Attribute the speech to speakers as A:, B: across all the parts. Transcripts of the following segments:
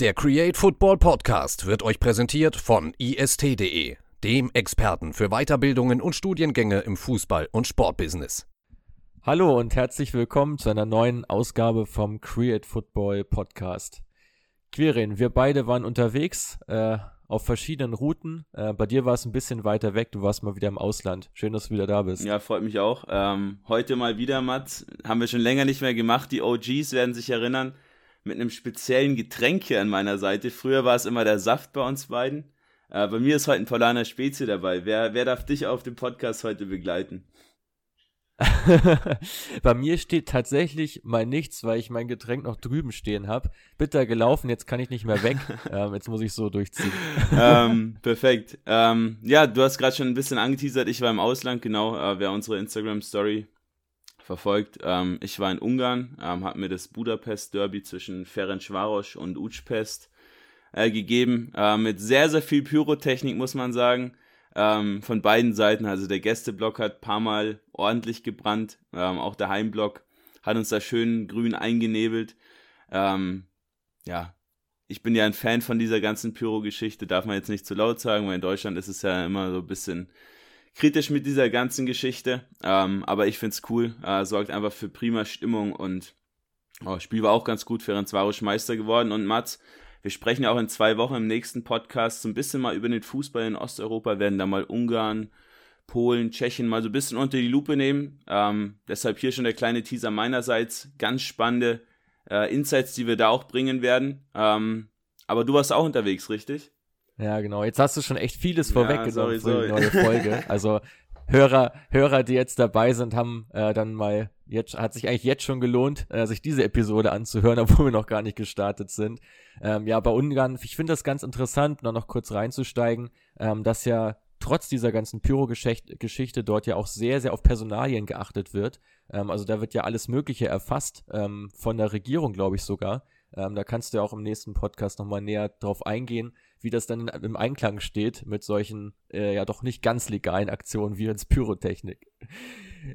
A: Der Create Football Podcast wird euch präsentiert von ist.de, dem Experten für Weiterbildungen und Studiengänge im Fußball- und Sportbusiness.
B: Hallo und herzlich willkommen zu einer neuen Ausgabe vom Create Football Podcast. Quirin, wir beide waren unterwegs äh, auf verschiedenen Routen. Äh, bei dir war es ein bisschen weiter weg, du warst mal wieder im Ausland. Schön, dass du wieder da bist.
C: Ja, freut mich auch. Ähm, heute mal wieder, Mats. Haben wir schon länger nicht mehr gemacht. Die OGs werden sich erinnern mit einem speziellen Getränk hier an meiner Seite. Früher war es immer der Saft bei uns beiden. Äh, bei mir ist heute ein Polaner Spezie dabei. Wer, wer darf dich auf dem Podcast heute begleiten?
B: bei mir steht tatsächlich mal nichts, weil ich mein Getränk noch drüben stehen habe. Bitter gelaufen, jetzt kann ich nicht mehr weg. ähm, jetzt muss ich so durchziehen.
C: ähm, perfekt. Ähm, ja, du hast gerade schon ein bisschen angeteasert. Ich war im Ausland, genau. Äh, wer unsere Instagram-Story verfolgt. Ähm, ich war in Ungarn, ähm, habe mir das Budapest-Derby zwischen Ferencvaros und Újpest äh, gegeben. Äh, mit sehr, sehr viel Pyrotechnik, muss man sagen. Ähm, von beiden Seiten. Also der Gästeblock hat ein paar Mal ordentlich gebrannt. Ähm, auch der Heimblock hat uns da schön grün eingenebelt. Ähm, ja, ich bin ja ein Fan von dieser ganzen Pyro-Geschichte, darf man jetzt nicht zu laut sagen, weil in Deutschland ist es ja immer so ein bisschen kritisch mit dieser ganzen Geschichte. Ähm, aber ich finde es cool. Äh, sorgt einfach für prima Stimmung und oh, Spiel war auch ganz gut. Ferencvaros Meister geworden. Und Mats, wir sprechen ja auch in zwei Wochen im nächsten Podcast so ein bisschen mal über den Fußball in Osteuropa, werden da mal Ungarn, Polen, Tschechien mal so ein bisschen unter die Lupe nehmen. Ähm, deshalb hier schon der kleine Teaser meinerseits. Ganz spannende äh, Insights, die wir da auch bringen werden. Ähm, aber du warst auch unterwegs, richtig?
B: Ja, genau. Jetzt hast du schon echt vieles ja, vorweggenommen für die neue Folge. Also Hörer, Hörer, die jetzt dabei sind, haben äh, dann mal jetzt hat sich eigentlich jetzt schon gelohnt, äh, sich diese Episode anzuhören, obwohl wir noch gar nicht gestartet sind. Ähm, ja, bei Ungarn, ich finde das ganz interessant, noch, noch kurz reinzusteigen, ähm, dass ja trotz dieser ganzen Pyro-Geschichte dort ja auch sehr, sehr auf Personalien geachtet wird. Ähm, also da wird ja alles Mögliche erfasst, ähm, von der Regierung, glaube ich sogar. Ähm, da kannst du ja auch im nächsten Podcast nochmal näher drauf eingehen, wie das dann im Einklang steht mit solchen äh, ja doch nicht ganz legalen Aktionen wie ins Pyrotechnik.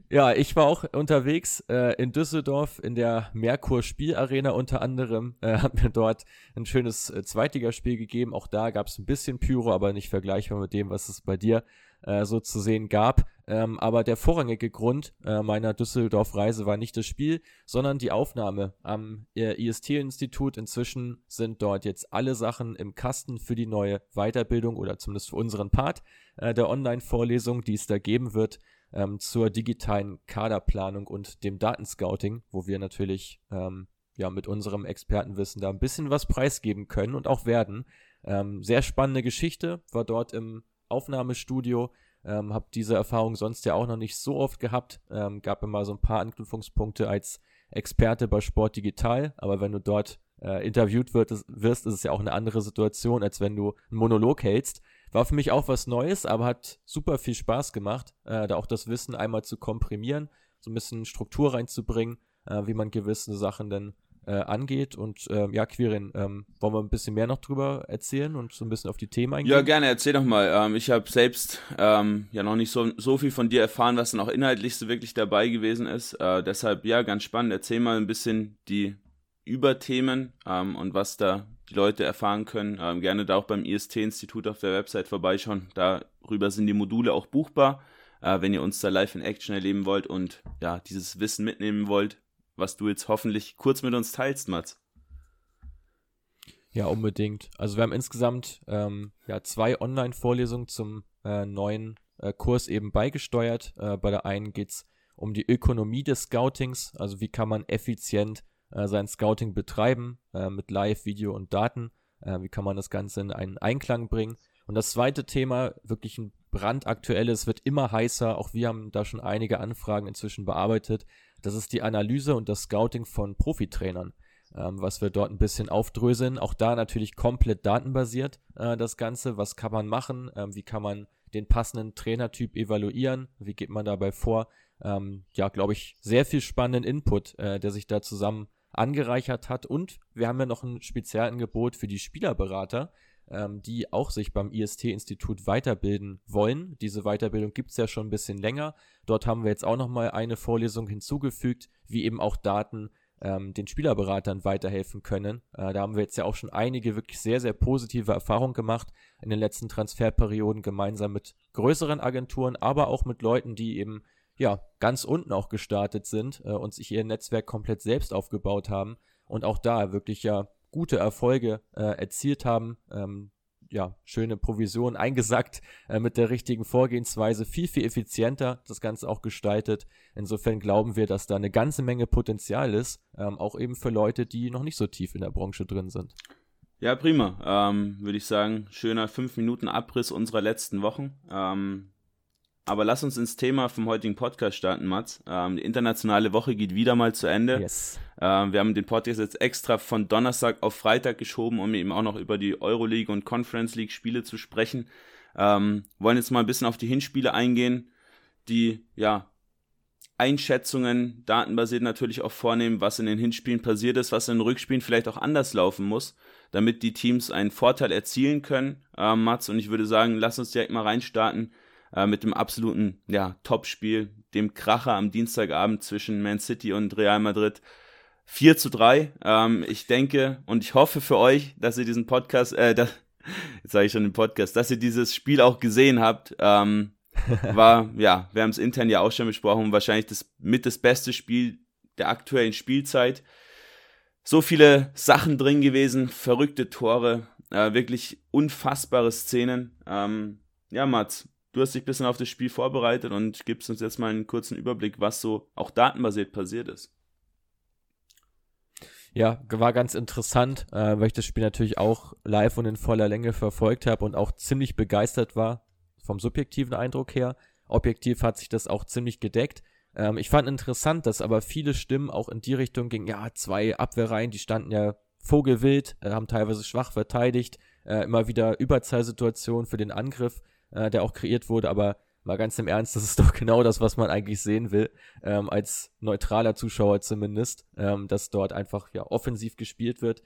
B: Ja, ich war auch unterwegs äh, in Düsseldorf in der Merkur Spielarena unter anderem. Äh, hat mir dort ein schönes äh, Zweitligaspiel gegeben. Auch da gab es ein bisschen Pyro, aber nicht vergleichbar mit dem, was es bei dir äh, so zu sehen gab. Ähm, aber der vorrangige Grund äh, meiner Düsseldorf-Reise war nicht das Spiel, sondern die Aufnahme am äh, IST-Institut. Inzwischen sind dort jetzt alle Sachen im Kasten für die neue Weiterbildung oder zumindest für unseren Part äh, der Online-Vorlesung, die es da geben wird, ähm, zur digitalen Kaderplanung und dem Datenscouting, wo wir natürlich ähm, ja mit unserem Expertenwissen da ein bisschen was preisgeben können und auch werden. Ähm, sehr spannende Geschichte, war dort im Aufnahmestudio. Ähm, habe diese Erfahrung sonst ja auch noch nicht so oft gehabt. Ähm, gab immer so ein paar Anknüpfungspunkte als Experte bei Sport Digital, aber wenn du dort äh, interviewt wird, wirst, ist es ja auch eine andere Situation, als wenn du einen Monolog hältst. War für mich auch was Neues, aber hat super viel Spaß gemacht, äh, da auch das Wissen einmal zu komprimieren, so ein bisschen Struktur reinzubringen, äh, wie man gewisse Sachen dann äh, angeht. Und äh, ja, Quirin, ähm, wollen wir ein bisschen mehr noch drüber erzählen und so ein bisschen auf die Themen eingehen?
C: Ja, gerne, erzähl doch mal. Ähm, ich habe selbst ähm, ja noch nicht so, so viel von dir erfahren, was dann auch inhaltlich so wirklich dabei gewesen ist. Äh, deshalb, ja, ganz spannend. Erzähl mal ein bisschen die Überthemen ähm, und was da die Leute erfahren können. Ähm, gerne da auch beim IST-Institut auf der Website vorbeischauen. Darüber sind die Module auch buchbar. Äh, wenn ihr uns da live in Action erleben wollt und ja, dieses Wissen mitnehmen wollt, was du jetzt hoffentlich kurz mit uns teilst, Mats.
B: Ja, unbedingt. Also wir haben insgesamt ähm, ja, zwei Online-Vorlesungen zum äh, neuen äh, Kurs eben beigesteuert. Äh, bei der einen geht es um die Ökonomie des Scoutings, also wie kann man effizient äh, sein Scouting betreiben äh, mit Live, Video und Daten. Äh, wie kann man das Ganze in einen Einklang bringen? Und das zweite Thema, wirklich ein brandaktuelles, wird immer heißer. Auch wir haben da schon einige Anfragen inzwischen bearbeitet. Das ist die Analyse und das Scouting von Profitrainern, ähm, was wir dort ein bisschen aufdröseln. Auch da natürlich komplett datenbasiert äh, das Ganze. Was kann man machen? Ähm, wie kann man den passenden Trainertyp evaluieren? Wie geht man dabei vor? Ähm, ja, glaube ich, sehr viel spannenden Input, äh, der sich da zusammen angereichert hat. Und wir haben ja noch ein Spezialangebot für die Spielerberater, ähm, die auch sich beim IST-Institut weiterbilden wollen. Diese Weiterbildung gibt es ja schon ein bisschen länger. Dort haben wir jetzt auch nochmal eine Vorlesung hinzugefügt, wie eben auch Daten ähm, den Spielerberatern weiterhelfen können. Äh, da haben wir jetzt ja auch schon einige wirklich sehr, sehr positive Erfahrungen gemacht in den letzten Transferperioden, gemeinsam mit größeren Agenturen, aber auch mit Leuten, die eben ja ganz unten auch gestartet sind äh, und sich ihr Netzwerk komplett selbst aufgebaut haben und auch da wirklich ja gute Erfolge äh, erzielt haben. Ähm, ja, schöne Provision eingesackt äh, mit der richtigen Vorgehensweise, viel, viel effizienter das Ganze auch gestaltet. Insofern glauben wir, dass da eine ganze Menge Potenzial ist, ähm, auch eben für Leute, die noch nicht so tief in der Branche drin sind.
C: Ja, prima. Ähm, Würde ich sagen, schöner 5 Minuten Abriss unserer letzten Wochen. Ähm, aber lass uns ins Thema vom heutigen Podcast starten, Mats. Ähm, die internationale Woche geht wieder mal zu Ende. Yes. Ähm, wir haben den Podcast jetzt extra von Donnerstag auf Freitag geschoben, um eben auch noch über die Euroleague und Conference League Spiele zu sprechen. Ähm, wollen jetzt mal ein bisschen auf die Hinspiele eingehen, die ja Einschätzungen datenbasiert natürlich auch vornehmen, was in den Hinspielen passiert ist, was in den Rückspielen vielleicht auch anders laufen muss, damit die Teams einen Vorteil erzielen können, äh, Mats. Und ich würde sagen, lass uns direkt mal reinstarten äh, mit dem absoluten ja, Topspiel, dem Kracher am Dienstagabend zwischen Man City und Real Madrid. 4 zu 3. Ähm, ich denke und ich hoffe für euch, dass ihr diesen Podcast, äh, das, jetzt sage ich schon den Podcast, dass ihr dieses Spiel auch gesehen habt. Ähm, war, ja, wir haben es intern ja auch schon besprochen, wahrscheinlich das mit das beste Spiel der aktuellen Spielzeit. So viele Sachen drin gewesen, verrückte Tore, äh, wirklich unfassbare Szenen. Ähm, ja, Mats, Du hast dich ein bisschen auf das Spiel vorbereitet und gibst uns jetzt mal einen kurzen Überblick, was so auch datenbasiert passiert ist.
B: Ja, war ganz interessant, äh, weil ich das Spiel natürlich auch live und in voller Länge verfolgt habe und auch ziemlich begeistert war vom subjektiven Eindruck her. Objektiv hat sich das auch ziemlich gedeckt. Ähm, ich fand interessant, dass aber viele Stimmen auch in die Richtung gingen, ja, zwei Abwehrreihen, die standen ja vogelwild, äh, haben teilweise schwach verteidigt, äh, immer wieder Überzahlsituationen für den Angriff äh, der auch kreiert wurde, aber mal ganz im Ernst, das ist doch genau das, was man eigentlich sehen will, ähm, als neutraler Zuschauer zumindest, ähm, dass dort einfach ja offensiv gespielt wird.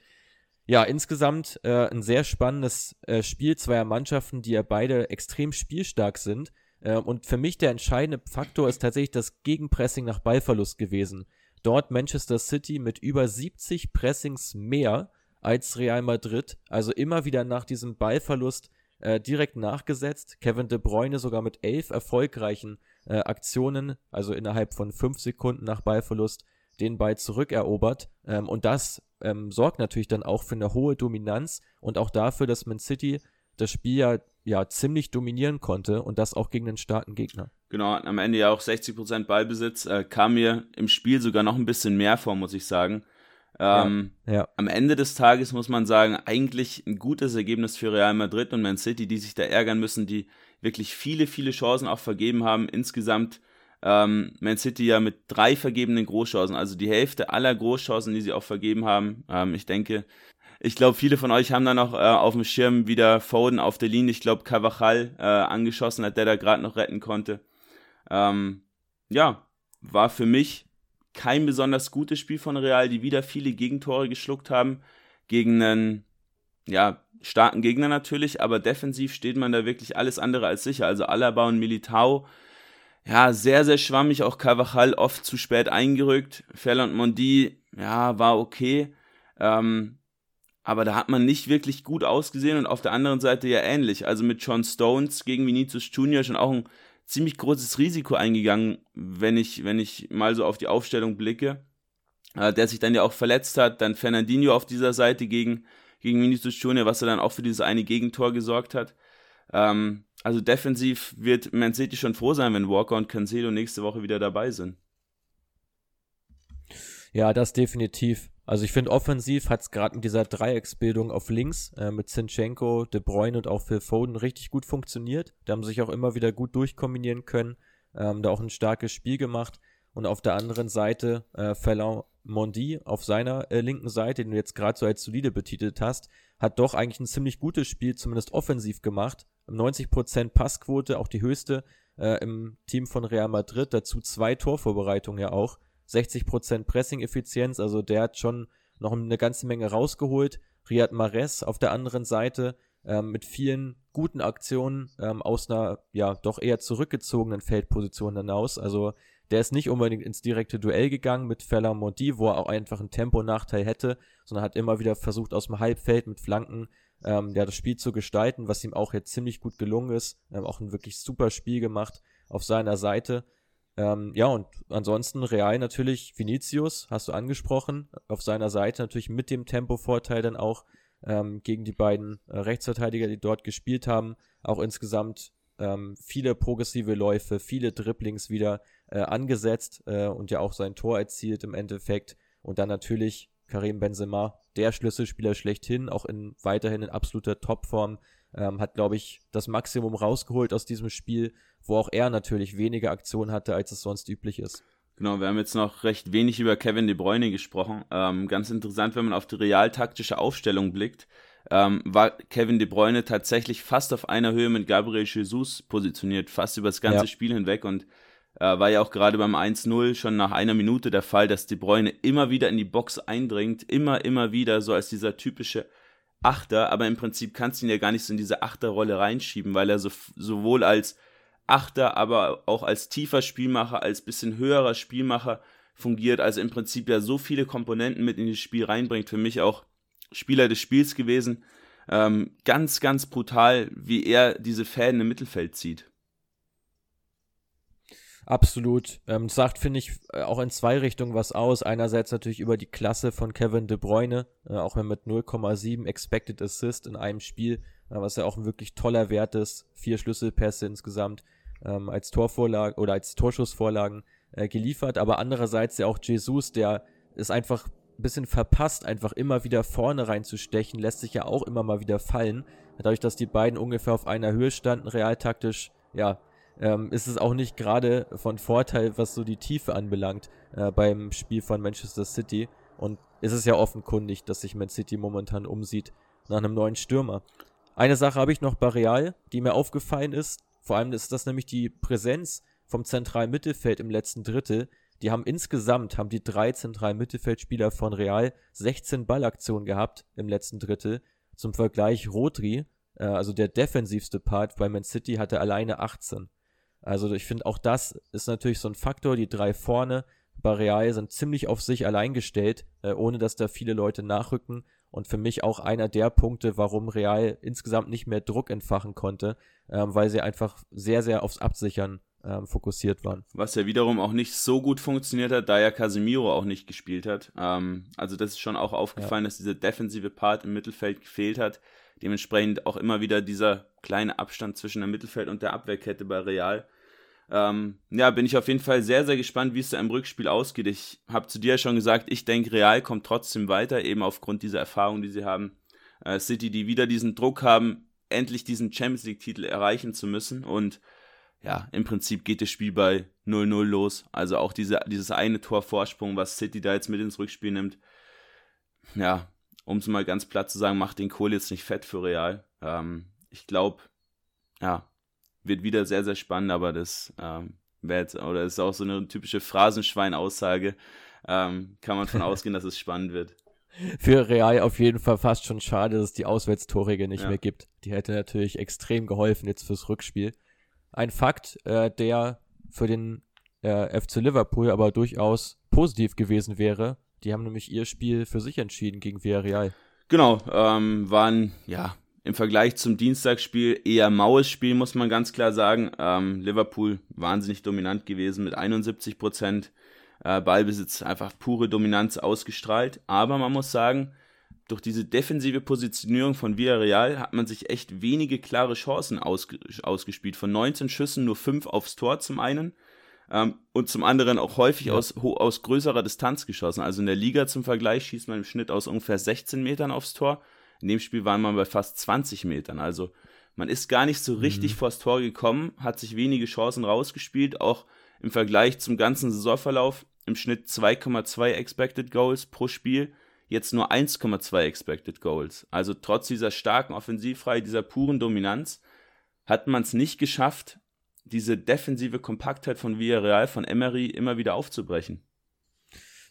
B: Ja, insgesamt äh, ein sehr spannendes äh, Spiel zweier Mannschaften, die ja beide extrem spielstark sind. Äh, und für mich der entscheidende Faktor ist tatsächlich das Gegenpressing nach Ballverlust gewesen. Dort Manchester City mit über 70 Pressings mehr als Real Madrid. Also immer wieder nach diesem Ballverlust äh, direkt nachgesetzt. Kevin De Bruyne sogar mit elf erfolgreichen äh, Aktionen, also innerhalb von fünf Sekunden nach Ballverlust, den Ball zurückerobert. Ähm, und das ähm, sorgt natürlich dann auch für eine hohe Dominanz und auch dafür, dass Man City das Spiel ja, ja ziemlich dominieren konnte und das auch gegen einen starken Gegner.
C: Genau, am Ende ja auch 60% Ballbesitz, äh, kam mir im Spiel sogar noch ein bisschen mehr vor, muss ich sagen. Ähm, ja, ja. Am Ende des Tages muss man sagen, eigentlich ein gutes Ergebnis für Real Madrid und Man City, die sich da ärgern müssen, die wirklich viele, viele Chancen auch vergeben haben. Insgesamt ähm, Man City ja mit drei vergebenen Großchancen, also die Hälfte aller Großchancen, die sie auch vergeben haben. Ähm, ich denke, ich glaube, viele von euch haben da noch äh, auf dem Schirm wieder Foden auf der Linie. Ich glaube, Cavachal äh, angeschossen hat, der da gerade noch retten konnte. Ähm, ja, war für mich kein besonders gutes Spiel von Real, die wieder viele Gegentore geschluckt haben gegen einen ja, starken Gegner natürlich, aber defensiv steht man da wirklich alles andere als sicher. Also Alaba und Militao, ja, sehr, sehr schwammig, auch Carvajal oft zu spät eingerückt. Ferland Mondi, ja, war okay. Ähm, aber da hat man nicht wirklich gut ausgesehen und auf der anderen Seite ja ähnlich. Also mit John Stones gegen Vinicius Junior schon auch ein ziemlich großes Risiko eingegangen, wenn ich, wenn ich mal so auf die Aufstellung blicke. Äh, der sich dann ja auch verletzt hat, dann Fernandinho auf dieser Seite gegen, gegen Vinicius Junior, was er dann auch für dieses eine Gegentor gesorgt hat. Ähm, also defensiv wird Man City schon froh sein, wenn Walker und Cancelo nächste Woche wieder dabei sind.
B: Ja, das definitiv. Also ich finde, offensiv hat es gerade mit dieser Dreiecksbildung auf links äh, mit Zinchenko, De Bruyne und auch Phil Foden richtig gut funktioniert. Da haben sich auch immer wieder gut durchkombinieren können, ähm, da auch ein starkes Spiel gemacht. Und auf der anderen Seite äh, Ferland Mondi auf seiner äh, linken Seite, den du jetzt gerade so als solide betitelt hast, hat doch eigentlich ein ziemlich gutes Spiel, zumindest offensiv gemacht. 90% Passquote, auch die höchste äh, im Team von Real Madrid, dazu zwei Torvorbereitungen ja auch. 60% Pressing-Effizienz, also der hat schon noch eine ganze Menge rausgeholt. Riyad Mahrez auf der anderen Seite ähm, mit vielen guten Aktionen ähm, aus einer ja doch eher zurückgezogenen Feldposition hinaus. Also der ist nicht unbedingt ins direkte Duell gegangen mit Feller Mondi, wo er auch einfach einen Temponachteil hätte, sondern hat immer wieder versucht, aus dem Halbfeld mit Flanken ähm, ja, das Spiel zu gestalten, was ihm auch jetzt ziemlich gut gelungen ist. Ähm, auch ein wirklich super Spiel gemacht auf seiner Seite. Ähm, ja, und ansonsten Real natürlich Vinicius, hast du angesprochen, auf seiner Seite natürlich mit dem Tempovorteil dann auch ähm, gegen die beiden äh, Rechtsverteidiger, die dort gespielt haben. Auch insgesamt ähm, viele progressive Läufe, viele Dribblings wieder äh, angesetzt äh, und ja auch sein Tor erzielt im Endeffekt. Und dann natürlich Karim Benzema, der Schlüsselspieler schlechthin, auch in weiterhin in absoluter Topform, ähm, hat, glaube ich, das Maximum rausgeholt aus diesem Spiel, wo auch er natürlich weniger Aktionen hatte, als es sonst üblich ist.
C: Genau, wir haben jetzt noch recht wenig über Kevin De Bruyne gesprochen. Ähm, ganz interessant, wenn man auf die realtaktische Aufstellung blickt, ähm, war Kevin De Bruyne tatsächlich fast auf einer Höhe mit Gabriel Jesus positioniert, fast über das ganze ja. Spiel hinweg und äh, war ja auch gerade beim 1-0 schon nach einer Minute der Fall, dass De Bruyne immer wieder in die Box eindringt, immer, immer wieder, so als dieser typische Achter, aber im Prinzip kannst du ihn ja gar nicht so in diese Achterrolle reinschieben, weil er so, sowohl als Achter, aber auch als tiefer Spielmacher, als bisschen höherer Spielmacher fungiert, also im Prinzip ja so viele Komponenten mit in das Spiel reinbringt. Für mich auch Spieler des Spiels gewesen. Ähm, ganz, ganz brutal, wie er diese Fäden im Mittelfeld zieht.
B: Absolut. Ähm, sagt, finde ich, äh, auch in zwei Richtungen was aus. Einerseits natürlich über die Klasse von Kevin De Bruyne, äh, auch wenn mit 0,7 Expected Assist in einem Spiel, äh, was ja auch ein wirklich toller Wert ist. Vier Schlüsselpässe insgesamt ähm, als Torvorlage oder als Torschussvorlagen äh, geliefert. Aber andererseits ja auch Jesus, der ist einfach ein bisschen verpasst, einfach immer wieder vorne reinzustechen, lässt sich ja auch immer mal wieder fallen. Dadurch, dass die beiden ungefähr auf einer Höhe standen, realtaktisch, ja, ähm, ist es auch nicht gerade von Vorteil, was so die Tiefe anbelangt äh, beim Spiel von Manchester City. Und ist es ja offenkundig, dass sich Man City momentan umsieht nach einem neuen Stürmer. Eine Sache habe ich noch bei Real, die mir aufgefallen ist. Vor allem ist das nämlich die Präsenz vom zentralen Mittelfeld im letzten Drittel. Die haben insgesamt, haben die drei zentralen Mittelfeldspieler von Real 16 Ballaktionen gehabt im letzten Drittel. Zum Vergleich Rodri, äh, also der defensivste Part bei Man City, hatte alleine 18. Also ich finde auch das ist natürlich so ein Faktor. Die drei vorne bei Real sind ziemlich auf sich allein gestellt, äh, ohne dass da viele Leute nachrücken. Und für mich auch einer der Punkte, warum Real insgesamt nicht mehr Druck entfachen konnte, ähm, weil sie einfach sehr, sehr aufs Absichern ähm, fokussiert waren.
C: Was ja wiederum auch nicht so gut funktioniert hat, da ja Casemiro auch nicht gespielt hat. Ähm, also das ist schon auch aufgefallen, ja. dass dieser defensive Part im Mittelfeld gefehlt hat. Dementsprechend auch immer wieder dieser kleine Abstand zwischen dem Mittelfeld und der Abwehrkette bei Real. Ähm, ja, bin ich auf jeden Fall sehr, sehr gespannt, wie es da im Rückspiel ausgeht. Ich habe zu dir schon gesagt, ich denke, Real kommt trotzdem weiter, eben aufgrund dieser Erfahrung, die sie haben. Äh, City, die wieder diesen Druck haben, endlich diesen Champions League-Titel erreichen zu müssen. Und ja, im Prinzip geht das Spiel bei 0-0 los. Also auch diese, dieses eine Tor Vorsprung, was City da jetzt mit ins Rückspiel nimmt. Ja, um es mal ganz platt zu sagen, macht den Kohl jetzt nicht fett für Real. Ähm, ich glaube, ja, wird wieder sehr, sehr spannend, aber das ähm, wäre jetzt, oder ist auch so eine typische Phrasenschwein-Aussage. Ähm, kann man von ausgehen, dass es spannend wird.
B: Für Real auf jeden Fall fast schon schade, dass es die Auswärtstorregel nicht ja. mehr gibt. Die hätte natürlich extrem geholfen jetzt fürs Rückspiel. Ein Fakt, äh, der für den äh, FC Liverpool aber durchaus positiv gewesen wäre, die haben nämlich ihr Spiel für sich entschieden gegen Villarreal.
C: Genau, ähm, waren ja im Vergleich zum Dienstagsspiel eher maues Spiel, muss man ganz klar sagen. Ähm, Liverpool wahnsinnig dominant gewesen mit 71 Prozent äh, Ballbesitz, einfach pure Dominanz ausgestrahlt. Aber man muss sagen, durch diese defensive Positionierung von Villarreal hat man sich echt wenige klare Chancen ausge ausgespielt. Von 19 Schüssen nur 5 aufs Tor zum einen ähm, und zum anderen auch häufig ja. aus, aus größerer Distanz geschossen. Also in der Liga zum Vergleich schießt man im Schnitt aus ungefähr 16 Metern aufs Tor. In dem Spiel war man bei fast 20 Metern. Also man ist gar nicht so richtig mhm. vors Tor gekommen, hat sich wenige Chancen rausgespielt, auch im Vergleich zum ganzen Saisonverlauf im Schnitt 2,2 Expected Goals pro Spiel, jetzt nur 1,2 Expected Goals. Also trotz dieser starken Offensivreihe, dieser puren Dominanz, hat man es nicht geschafft, diese defensive Kompaktheit von Villarreal, von Emery immer wieder aufzubrechen.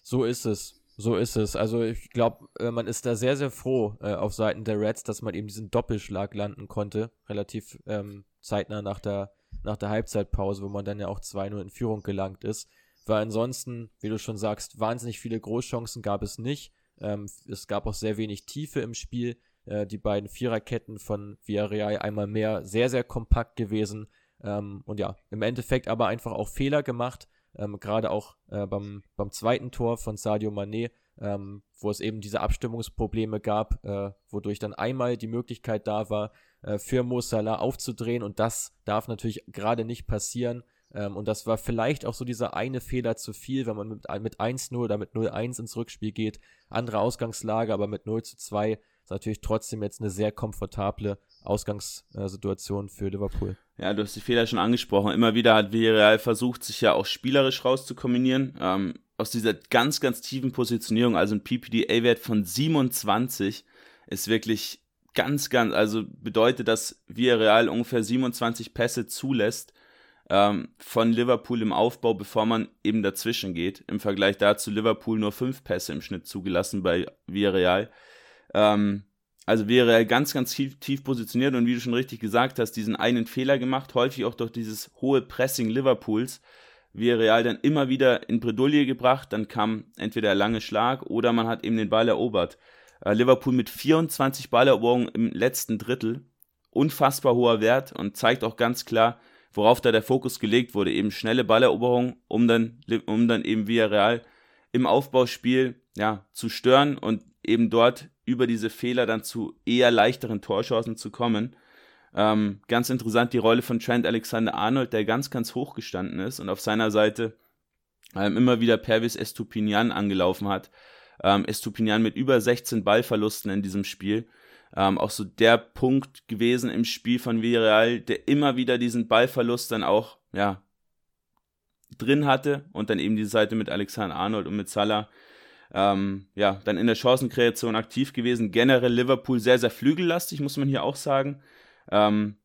B: So ist es. So ist es. Also ich glaube, äh, man ist da sehr, sehr froh äh, auf Seiten der Reds, dass man eben diesen Doppelschlag landen konnte, relativ ähm, zeitnah nach der, nach der Halbzeitpause, wo man dann ja auch 2-0 in Führung gelangt ist. Weil ansonsten, wie du schon sagst, wahnsinnig viele Großchancen gab es nicht. Ähm, es gab auch sehr wenig Tiefe im Spiel. Äh, die beiden Viererketten von Villarreal einmal mehr sehr, sehr kompakt gewesen. Ähm, und ja, im Endeffekt aber einfach auch Fehler gemacht ähm, gerade auch äh, beim, beim zweiten Tor von Sadio Mané, ähm, wo es eben diese Abstimmungsprobleme gab, äh, wodurch dann einmal die Möglichkeit da war, äh, für Mo Salah aufzudrehen und das darf natürlich gerade nicht passieren. Ähm, und das war vielleicht auch so dieser eine Fehler zu viel, wenn man mit, mit 1-0 oder mit 0-1 ins Rückspiel geht. Andere Ausgangslage, aber mit 0 zu 2 ist natürlich trotzdem jetzt eine sehr komfortable Ausgangssituation für Liverpool.
C: Ja, du hast die Fehler schon angesprochen. Immer wieder hat Villarreal versucht, sich ja auch spielerisch rauszukombinieren. Ähm, aus dieser ganz, ganz tiefen Positionierung, also ein PPDA-Wert von 27, ist wirklich ganz, ganz, also bedeutet, dass Villarreal ungefähr 27 Pässe zulässt ähm, von Liverpool im Aufbau, bevor man eben dazwischen geht. Im Vergleich dazu Liverpool nur fünf Pässe im Schnitt zugelassen bei Villarreal. Ähm, also wäre er ganz, ganz tief, tief, positioniert und wie du schon richtig gesagt hast, diesen einen Fehler gemacht, häufig auch durch dieses hohe Pressing Liverpools, wäre Real dann immer wieder in Bredouille gebracht, dann kam entweder der lange Schlag oder man hat eben den Ball erobert. Äh, Liverpool mit 24 Balleroberungen im letzten Drittel, unfassbar hoher Wert und zeigt auch ganz klar, worauf da der Fokus gelegt wurde, eben schnelle Balleroberung, um dann, um dann eben via Real im Aufbauspiel ja, zu stören und eben dort über diese Fehler dann zu eher leichteren Torchancen zu kommen. Ähm, ganz interessant die Rolle von Trent Alexander-Arnold, der ganz, ganz hoch gestanden ist und auf seiner Seite ähm, immer wieder Pervis Estupinian angelaufen hat. Ähm, Estupinian mit über 16 Ballverlusten in diesem Spiel. Ähm, auch so der Punkt gewesen im Spiel von Villarreal, der immer wieder diesen Ballverlust dann auch ja, drin hatte und dann eben die Seite mit Alexander Arnold und mit Salah ähm, ja, dann in der Chancenkreation aktiv gewesen. Generell Liverpool sehr, sehr flügellastig, muss man hier auch sagen. Ähm,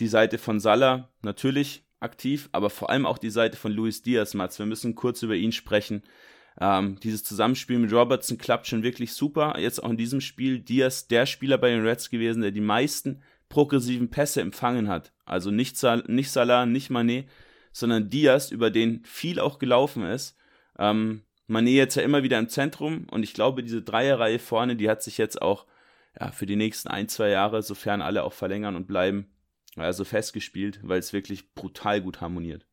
C: die Seite von Salah natürlich aktiv, aber vor allem auch die Seite von Luis Diaz, Mats. Wir müssen kurz über ihn sprechen. Ähm, dieses Zusammenspiel mit Robertson klappt schon wirklich super. Jetzt auch in diesem Spiel Diaz der Spieler bei den Reds gewesen, der die meisten progressiven Pässe empfangen hat. Also nicht, Sal nicht Salah, nicht Mané, sondern Diaz, über den viel auch gelaufen ist. Ähm, Mané jetzt ja immer wieder im Zentrum und ich glaube, diese Dreierreihe vorne, die hat sich jetzt auch ja, für die nächsten ein, zwei Jahre, sofern alle auch verlängern und bleiben, also festgespielt, weil es wirklich brutal gut harmoniert.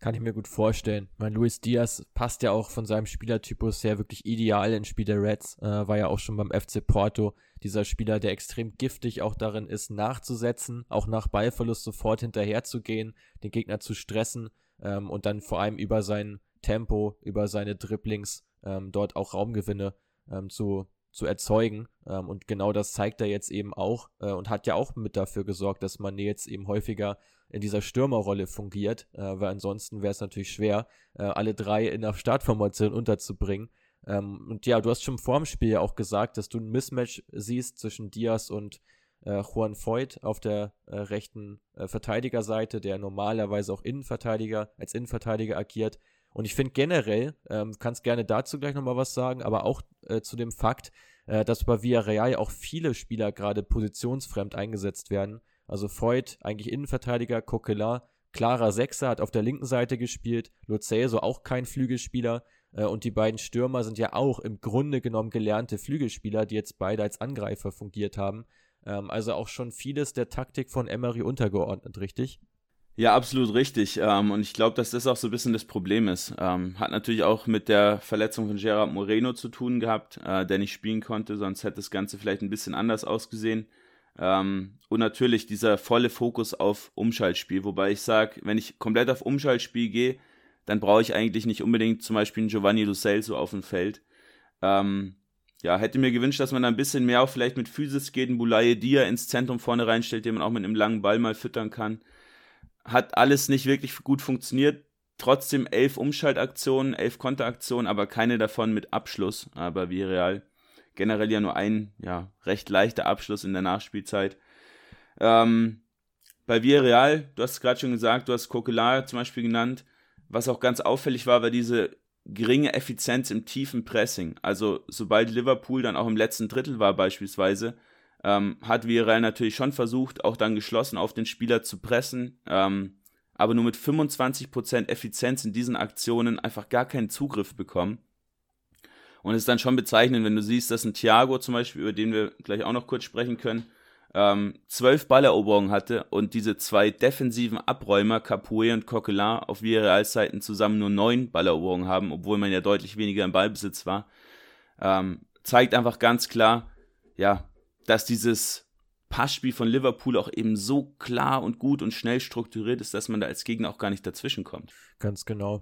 B: Kann ich mir gut vorstellen. Mein Luis Diaz passt ja auch von seinem Spielertypus her wirklich ideal ins Spiel der Reds. Äh, war ja auch schon beim FC Porto dieser Spieler, der extrem giftig auch darin ist, nachzusetzen, auch nach Ballverlust sofort hinterherzugehen, den Gegner zu stressen ähm, und dann vor allem über seinen Tempo, über seine Dribblings ähm, dort auch Raumgewinne ähm, zu, zu erzeugen. Ähm, und genau das zeigt er jetzt eben auch äh, und hat ja auch mit dafür gesorgt, dass Mané jetzt eben häufiger in dieser Stürmerrolle fungiert, äh, weil ansonsten wäre es natürlich schwer, äh, alle drei in der Startformation unterzubringen. Ähm, und ja, du hast schon vor dem Spiel ja auch gesagt, dass du ein Mismatch siehst zwischen Diaz und äh, Juan Voigt auf der äh, rechten äh, Verteidigerseite, der normalerweise auch Innenverteidiger als Innenverteidiger agiert. Und ich finde generell, ähm, kannst gerne dazu gleich nochmal was sagen, aber auch äh, zu dem Fakt, äh, dass bei Villarreal auch viele Spieler gerade positionsfremd eingesetzt werden. Also Freud, eigentlich Innenverteidiger, Coquelin, klarer Sechser, hat auf der linken Seite gespielt, Luceso auch kein Flügelspieler. Äh, und die beiden Stürmer sind ja auch im Grunde genommen gelernte Flügelspieler, die jetzt beide als Angreifer fungiert haben. Ähm, also auch schon vieles der Taktik von Emery untergeordnet, richtig?
C: Ja, absolut richtig. Ähm, und ich glaube, dass das auch so ein bisschen das Problem ist. Ähm, hat natürlich auch mit der Verletzung von Gerard Moreno zu tun gehabt, äh, der nicht spielen konnte, sonst hätte das Ganze vielleicht ein bisschen anders ausgesehen. Ähm, und natürlich dieser volle Fokus auf Umschaltspiel, wobei ich sage, wenn ich komplett auf Umschaltspiel gehe, dann brauche ich eigentlich nicht unbedingt zum Beispiel einen Giovanni Lucel so auf dem Feld. Ja, hätte mir gewünscht, dass man da ein bisschen mehr auch vielleicht mit Physis geht, einen Boulaye Dia ins Zentrum vorne reinstellt, den man auch mit einem langen Ball mal füttern kann hat alles nicht wirklich gut funktioniert. Trotzdem elf Umschaltaktionen, elf Konteraktionen, aber keine davon mit Abschluss. Aber wie real generell ja nur ein ja, recht leichter Abschluss in der Nachspielzeit. Ähm, bei Villarreal, du hast es gerade schon gesagt, du hast Coquelin zum Beispiel genannt. Was auch ganz auffällig war, war diese geringe Effizienz im tiefen Pressing. Also sobald Liverpool dann auch im letzten Drittel war beispielsweise, ähm, hat Villarreal natürlich schon versucht, auch dann geschlossen auf den Spieler zu pressen, ähm, aber nur mit 25% Effizienz in diesen Aktionen einfach gar keinen Zugriff bekommen. Und es ist dann schon bezeichnend, wenn du siehst, dass ein Thiago zum Beispiel, über den wir gleich auch noch kurz sprechen können, ähm, zwölf Balleroberungen hatte und diese zwei defensiven Abräumer, Capoue und Coquelin, auf Villarreal-Seiten zusammen nur neun Balleroberungen haben, obwohl man ja deutlich weniger im Ballbesitz war, ähm, zeigt einfach ganz klar, ja, dass dieses Passspiel von Liverpool auch eben so klar und gut und schnell strukturiert ist, dass man da als Gegner auch gar nicht dazwischen kommt.
B: Ganz genau.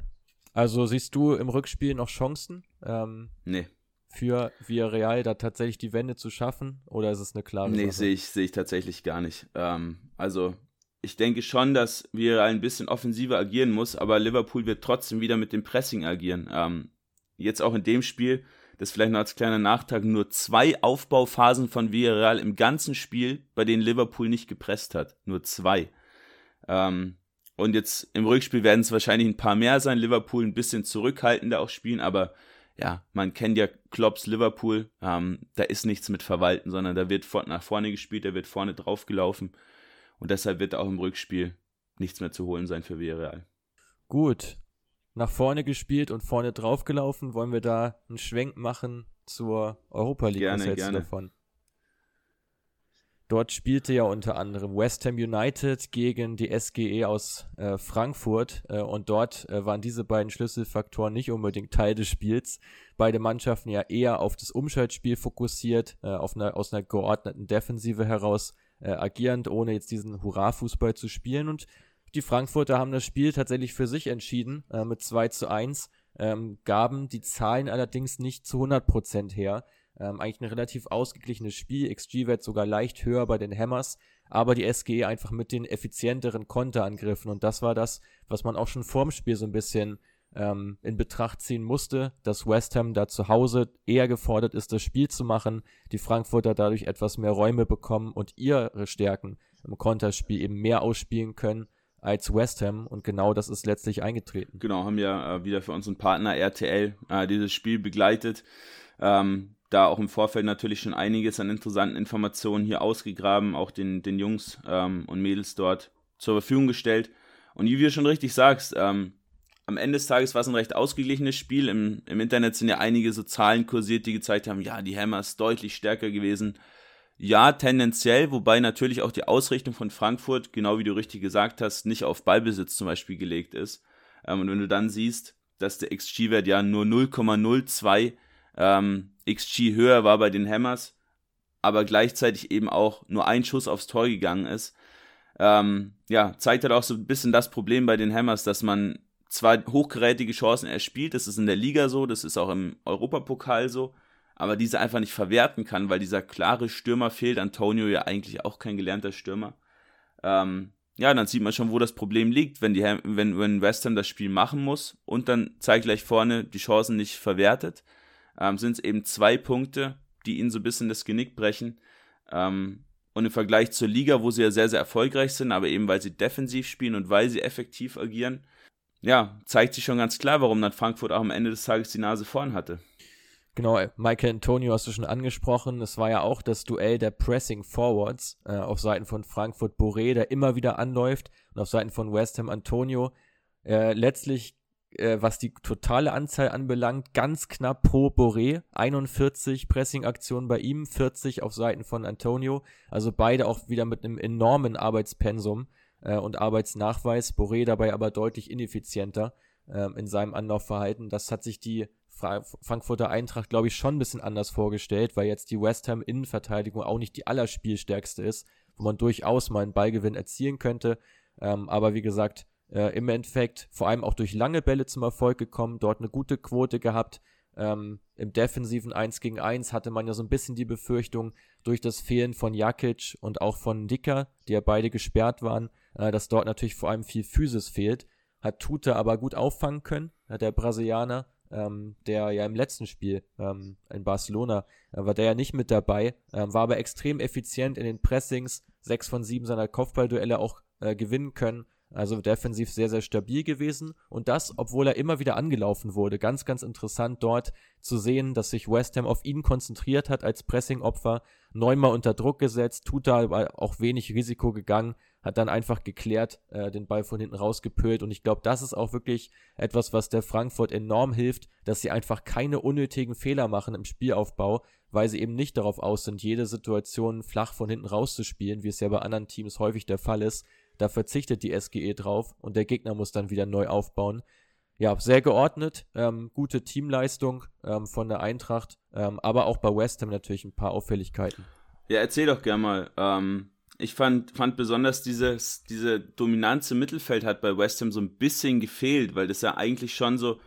B: Also siehst du im Rückspiel noch Chancen? Ähm,
C: nee
B: für Villarreal da tatsächlich die Wende zu schaffen? Oder ist es eine klare
C: Nee, sehe ich, seh ich tatsächlich gar nicht. Ähm, also ich denke schon, dass Villarreal ein bisschen offensiver agieren muss, aber Liverpool wird trotzdem wieder mit dem Pressing agieren. Ähm, jetzt auch in dem Spiel, das vielleicht noch als kleiner Nachtrag, nur zwei Aufbauphasen von Villarreal im ganzen Spiel, bei denen Liverpool nicht gepresst hat. Nur zwei. Ähm, und jetzt im Rückspiel werden es wahrscheinlich ein paar mehr sein. Liverpool ein bisschen zurückhaltender auch spielen, aber ja, man kennt ja Klopps Liverpool, ähm, da ist nichts mit Verwalten, sondern da wird nach vorne gespielt, da wird vorne drauf gelaufen und deshalb wird auch im Rückspiel nichts mehr zu holen sein für Villarreal.
B: Gut, nach vorne gespielt und vorne drauf gelaufen, wollen wir da einen Schwenk machen zur Europa League?
C: Gerne, Was gerne. davon?
B: Dort spielte ja unter anderem West Ham United gegen die SGE aus äh, Frankfurt äh, und dort äh, waren diese beiden Schlüsselfaktoren nicht unbedingt Teil des Spiels. Beide Mannschaften ja eher auf das Umschaltspiel fokussiert, äh, auf einer, aus einer geordneten Defensive heraus äh, agierend, ohne jetzt diesen Hurra-Fußball zu spielen. Und die Frankfurter haben das Spiel tatsächlich für sich entschieden äh, mit 2 zu 1, ähm, gaben die Zahlen allerdings nicht zu 100 Prozent her. Ähm, eigentlich ein relativ ausgeglichenes Spiel. XG-Wert sogar leicht höher bei den Hammers, aber die SGE einfach mit den effizienteren Konterangriffen. Und das war das, was man auch schon vorm Spiel so ein bisschen ähm, in Betracht ziehen musste, dass West Ham da zu Hause eher gefordert ist, das Spiel zu machen, die Frankfurter dadurch etwas mehr Räume bekommen und ihre Stärken im Konterspiel eben mehr ausspielen können als West Ham und genau das ist letztlich eingetreten.
C: Genau, haben ja äh, wieder für unseren Partner RTL äh, dieses Spiel begleitet. Ähm, da auch im Vorfeld natürlich schon einiges an interessanten Informationen hier ausgegraben, auch den, den Jungs ähm, und Mädels dort zur Verfügung gestellt. Und wie du schon richtig sagst, ähm, am Ende des Tages war es ein recht ausgeglichenes Spiel. Im, Im Internet sind ja einige so Zahlen kursiert, die gezeigt haben, ja, die Hammers deutlich stärker gewesen. Ja, tendenziell, wobei natürlich auch die Ausrichtung von Frankfurt, genau wie du richtig gesagt hast, nicht auf Ballbesitz zum Beispiel gelegt ist. Ähm, und wenn du dann siehst, dass der XG-Wert ja nur 0,02 ähm, XG höher war bei den Hammers, aber gleichzeitig eben auch nur ein Schuss aufs Tor gegangen ist. Ähm, ja, zeigt halt auch so ein bisschen das Problem bei den Hammers, dass man zwar hochgerätige Chancen erspielt, das ist in der Liga so, das ist auch im Europapokal so, aber diese einfach nicht verwerten kann, weil dieser klare Stürmer fehlt. Antonio ja eigentlich auch kein gelernter Stürmer. Ähm, ja, dann sieht man schon, wo das Problem liegt, wenn, die, wenn, wenn West Ham das Spiel machen muss und dann zeigt gleich vorne die Chancen nicht verwertet ähm, sind es eben zwei Punkte, die ihnen so ein bisschen das Genick brechen. Ähm, und im Vergleich zur Liga, wo sie ja sehr, sehr erfolgreich sind, aber eben weil sie defensiv spielen und weil sie effektiv agieren, ja, zeigt sich schon ganz klar, warum dann Frankfurt auch am Ende des Tages die Nase vorn hatte.
B: Genau, Michael Antonio hast du schon angesprochen. Es war ja auch das Duell der Pressing Forwards äh, auf Seiten von Frankfurt Boré, der immer wieder anläuft, und auf Seiten von West Ham Antonio. Äh, letztlich äh, was die totale Anzahl anbelangt, ganz knapp pro Boré. 41 Pressing-Aktionen bei ihm, 40 auf Seiten von Antonio. Also beide auch wieder mit einem enormen Arbeitspensum äh, und Arbeitsnachweis. Boré dabei aber deutlich ineffizienter äh, in seinem Anlaufverhalten. Das hat sich die Fra Frankfurter Eintracht, glaube ich, schon ein bisschen anders vorgestellt, weil jetzt die West Ham Innenverteidigung auch nicht die allerspielstärkste ist, wo man durchaus mal einen Ballgewinn erzielen könnte. Ähm, aber wie gesagt, äh, im Endeffekt vor allem auch durch lange Bälle zum Erfolg gekommen, dort eine gute Quote gehabt. Ähm, Im defensiven 1 gegen 1 hatte man ja so ein bisschen die Befürchtung, durch das Fehlen von Jakic und auch von Dicker, die ja beide gesperrt waren, äh, dass dort natürlich vor allem viel Physis fehlt. Hat Tute aber gut auffangen können, der Brasilianer, ähm, der ja im letzten Spiel ähm, in Barcelona äh, war der ja nicht mit dabei, ähm, war aber extrem effizient in den Pressings, sechs von sieben seiner Kopfballduelle auch äh, gewinnen können Also defensiv sehr, sehr stabil gewesen. Und das, obwohl er immer wieder angelaufen wurde. Ganz, ganz interessant dort zu sehen, dass sich West Ham auf ihn konzentriert hat als Pressing-Opfer. Neunmal unter Druck gesetzt, tut da aber auch wenig Risiko gegangen, hat dann einfach geklärt, äh, den Ball von hinten rausgepölt. Und ich glaube, das ist auch wirklich etwas, was der Frankfurt enorm hilft, dass sie einfach keine unnötigen Fehler machen im Spielaufbau, weil sie eben nicht darauf aus sind, jede Situation flach von hinten rauszuspielen, wie es ja bei anderen Teams häufig der Fall ist, da verzichtet die SGE drauf und der Gegner muss dann wieder neu aufbauen. Ja, sehr geordnet, ähm, gute Teamleistung ähm, von der Eintracht, ähm, aber auch bei West Ham natürlich ein paar Auffälligkeiten.
C: Ja, erzähl doch gerne mal. Ich fand, fand besonders dieses, diese Dominanz im Mittelfeld hat bei West Ham so ein bisschen gefehlt, weil das ja eigentlich schon so,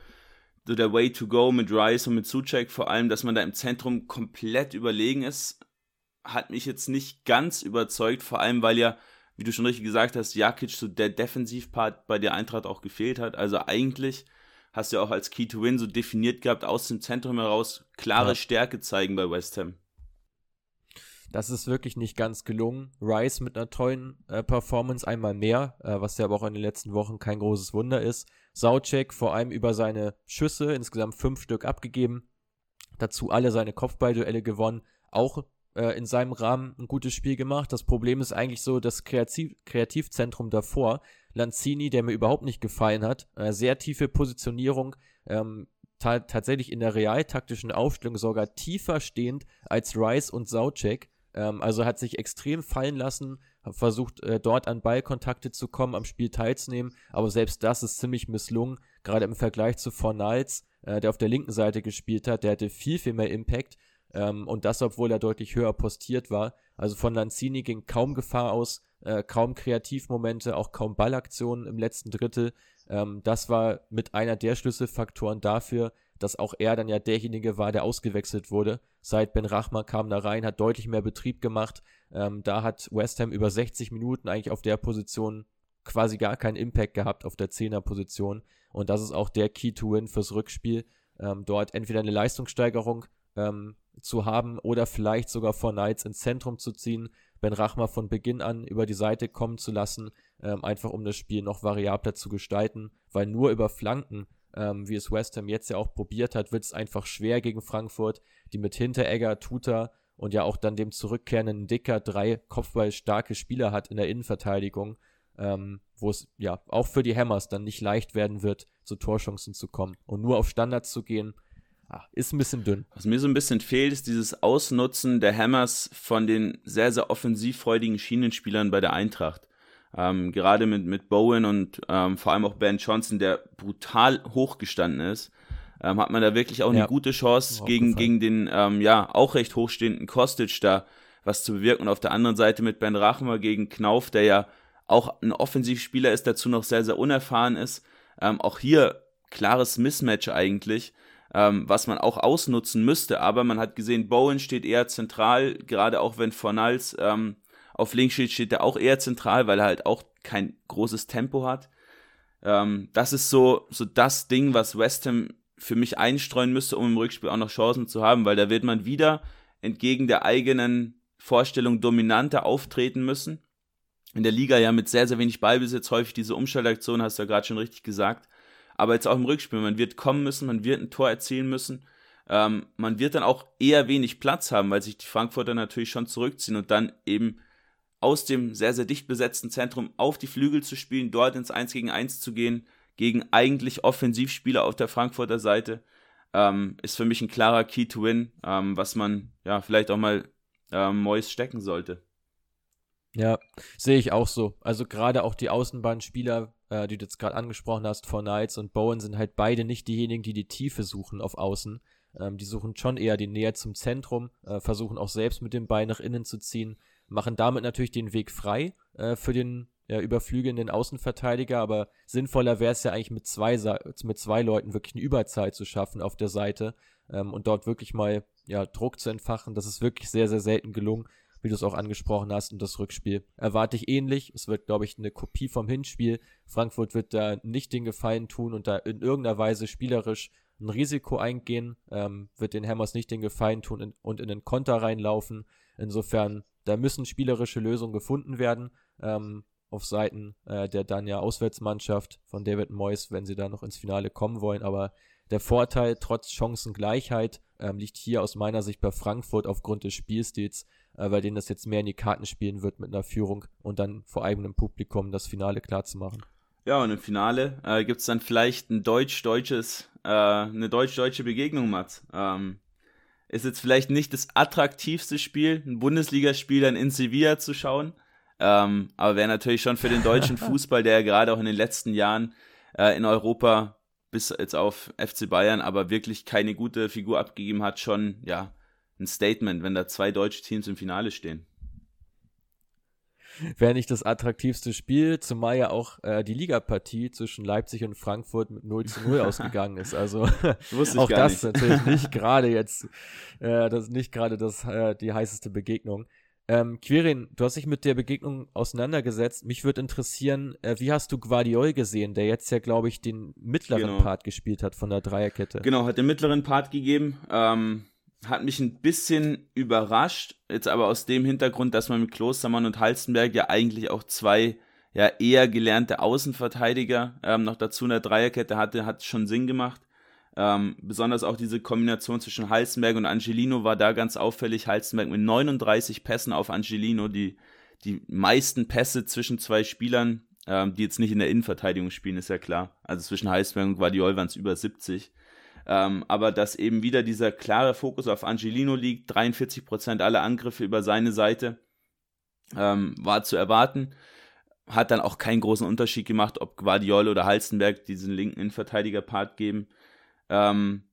C: so der Way to go mit Rice und mit Suchek vor allem, dass man da im Zentrum komplett überlegen ist, hat mich jetzt nicht ganz überzeugt, vor allem weil ja wie du schon richtig gesagt hast, Jakic so der Defensivpart bei der Eintracht auch gefehlt hat. Also eigentlich hast du ja auch als Key to Win so definiert gehabt, aus dem Zentrum heraus klare ja. Stärke zeigen bei West Ham.
B: Das ist wirklich nicht ganz gelungen. Rice mit einer tollen äh, Performance einmal mehr, äh, was ja aber auch in den letzten Wochen kein großes Wunder ist. Saucek vor allem über seine Schüsse, insgesamt fünf Stück abgegeben. Dazu alle seine Kopfballduelle gewonnen. Auch äh, in seinem Rahmen ein gutes Spiel gemacht. Das Problem ist eigentlich so das Kreativ Kreativzentrum davor. Lanzini, der mir überhaupt nicht gefallen hat, äh, sehr tiefe Positionierung, ähm, ta tatsächlich in der realtaktischen Aufstellung sogar tiefer stehend als Rice und Saucek. Ähm, also hat sich extrem fallen lassen, versucht äh, dort an Ballkontakte zu kommen, am Spiel teilzunehmen, aber selbst das ist ziemlich misslungen, gerade im Vergleich zu Fornals, äh, der auf der linken Seite gespielt hat, der hatte viel, viel mehr Impact ähm, und das, obwohl er deutlich höher postiert war. Also von Lanzini ging kaum Gefahr aus, äh, kaum Kreativmomente, auch kaum Ballaktionen im letzten Drittel. Ähm, das war mit einer der Schlüsselfaktoren dafür, dass auch er dann ja derjenige war, der ausgewechselt wurde. Seit Ben Rachman kam da rein, hat deutlich mehr Betrieb gemacht. Ähm, da hat West Ham über 60 Minuten eigentlich auf der Position quasi gar keinen Impact gehabt auf der Zehner-Position. Und das ist auch der Key to Win fürs Rückspiel. Ähm, dort entweder eine Leistungssteigerung ähm, zu haben oder vielleicht sogar vor Knights ins Zentrum zu ziehen, Ben Rachma von Beginn an über die Seite kommen zu lassen, ähm, einfach um das Spiel noch variabler zu gestalten, weil nur über Flanken, ähm, wie es West Ham jetzt ja auch probiert hat, wird es einfach schwer gegen Frankfurt, die mit Hinteregger, Tuta und ja auch dann dem zurückkehrenden Dicker drei kopfballstarke Spieler hat in der Innenverteidigung, ähm, wo es ja auch für die Hammers dann nicht leicht werden wird, zu Torchancen zu kommen. Und nur auf Standards zu gehen, Ah, ist ein bisschen dünn.
C: Was mir so ein bisschen fehlt, ist dieses Ausnutzen der Hammers von den sehr, sehr offensivfreudigen Schienenspielern bei der Eintracht. Ähm, gerade mit, mit Bowen und ähm, vor allem auch Ben Johnson, der brutal hochgestanden ist, ähm, hat man da wirklich auch ja. eine gute Chance gegen, gegen den ähm, ja auch recht hochstehenden Kostic da was zu bewirken. Und auf der anderen Seite mit Ben Rachmer gegen Knauf, der ja auch ein Offensivspieler ist, dazu noch sehr, sehr unerfahren ist. Ähm, auch hier klares Mismatch eigentlich ähm, was man auch ausnutzen müsste. Aber man hat gesehen, Bowen steht eher zentral, gerade auch wenn Fornals ähm, auf links steht, steht er auch eher zentral, weil er halt auch kein großes Tempo hat. Ähm, das ist so, so das Ding, was West Ham für mich einstreuen müsste, um im Rückspiel auch noch Chancen zu haben, weil da wird man wieder entgegen der eigenen Vorstellung dominanter auftreten müssen. In der Liga ja mit sehr, sehr wenig Ballbesitz häufig diese Umschaltaktion, hast du ja gerade schon richtig gesagt aber jetzt auch im Rückspiel. Man wird kommen müssen, man wird ein Tor erzielen müssen. Ähm, man wird dann auch eher wenig Platz haben, weil sich die Frankfurter natürlich schon zurückziehen und dann eben aus dem sehr, sehr dicht besetzten Zentrum auf die Flügel zu spielen, dort ins 1 gegen 1 zu gehen, gegen eigentlich Offensivspieler auf der Frankfurter Seite, ähm, ist für mich ein klarer Key to Win, ähm, was man ja vielleicht auch mal ähm, Mois stecken sollte.
B: Ja, sehe ich auch so. Also gerade auch die Außenbahnspieler, äh, die du jetzt gerade angesprochen hast, vor Knights und Bowen sind halt beide nicht diejenigen, die die Tiefe suchen auf Außen. Ähm, die suchen schon eher die Nähe zum Zentrum, äh, versuchen auch selbst mit dem Bein nach innen zu ziehen, machen damit natürlich den Weg frei äh, für den ja, überflügelnden Außenverteidiger, aber sinnvoller wäre es ja eigentlich mit zwei, mit zwei Leuten wirklich eine Überzahl zu schaffen auf der Seite ähm, und dort wirklich mal ja, Druck zu entfachen. Das ist wirklich sehr, sehr selten gelungen wie du es auch angesprochen hast. Und das Rückspiel erwarte ich ähnlich. Es wird, glaube ich, eine Kopie vom Hinspiel. Frankfurt wird da nicht den Gefallen tun und da in irgendeiner Weise spielerisch ein Risiko eingehen, ähm, wird den Hammers nicht den Gefallen tun und in den Konter reinlaufen. Insofern, da müssen spielerische Lösungen gefunden werden. Ähm, auf Seiten äh, der dann ja Auswärtsmannschaft von David Moyes, wenn sie da noch ins Finale kommen wollen. Aber der Vorteil trotz Chancengleichheit ähm, liegt hier aus meiner Sicht bei Frankfurt aufgrund des Spielstils, äh, weil denen das jetzt mehr in die Karten spielen wird mit einer Führung und dann vor eigenem Publikum das Finale klar zu machen.
C: Ja, und im Finale äh, gibt es dann vielleicht ein deutsch-deutsches, äh, eine deutsch-deutsche Begegnung, Mats. Ähm, ist jetzt vielleicht nicht das attraktivste Spiel, ein Bundesligaspiel dann in Sevilla zu schauen. Ähm, aber wäre natürlich schon für den deutschen Fußball, der ja gerade auch in den letzten Jahren äh, in Europa bis jetzt auf FC Bayern aber wirklich keine gute Figur abgegeben hat, schon ja ein Statement, wenn da zwei deutsche Teams im Finale stehen.
B: Wäre nicht das attraktivste Spiel, zumal ja auch äh, die Ligapartie zwischen Leipzig und Frankfurt mit 0 zu 0 ausgegangen ist. Also auch das nicht. natürlich nicht gerade jetzt, äh, das nicht gerade das äh, die heißeste Begegnung. Ähm, Quirin, du hast dich mit der Begegnung auseinandergesetzt. Mich würde interessieren, äh, wie hast du Guardiol gesehen, der jetzt ja, glaube ich, den mittleren genau. Part gespielt hat von der Dreierkette?
C: Genau, hat den mittleren Part gegeben. Ähm, hat mich ein bisschen überrascht, jetzt aber aus dem Hintergrund, dass man mit Klostermann und Halstenberg ja eigentlich auch zwei ja eher gelernte Außenverteidiger ähm, noch dazu in der Dreierkette hatte, hat schon Sinn gemacht. Ähm, besonders auch diese Kombination zwischen Halstenberg und Angelino war da ganz auffällig. Halstenberg mit 39 Pässen auf Angelino, die, die meisten Pässe zwischen zwei Spielern, ähm, die jetzt nicht in der Innenverteidigung spielen, ist ja klar. Also zwischen Halstenberg und Guardiol waren es über 70. Ähm, aber dass eben wieder dieser klare Fokus auf Angelino liegt, 43% aller Angriffe über seine Seite, ähm, war zu erwarten. Hat dann auch keinen großen Unterschied gemacht, ob Guardiol oder Halstenberg diesen linken Innenverteidiger-Part geben. Ähm,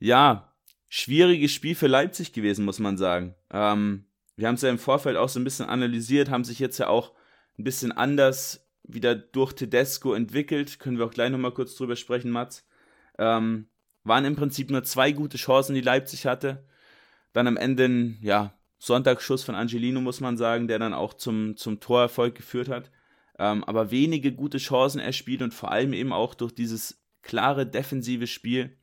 C: ja, schwieriges Spiel für Leipzig gewesen, muss man sagen. Ähm, wir haben es ja im Vorfeld auch so ein bisschen analysiert, haben sich jetzt ja auch ein bisschen anders wieder durch Tedesco entwickelt. Können wir auch gleich nochmal kurz drüber sprechen, Mats. Ähm, waren im Prinzip nur zwei gute Chancen, die Leipzig hatte. Dann am Ende ein ja, Sonntagsschuss von Angelino, muss man sagen, der dann auch zum, zum Torerfolg geführt hat. Ähm, aber wenige gute Chancen erspielt und vor allem eben auch durch dieses klare defensive Spiel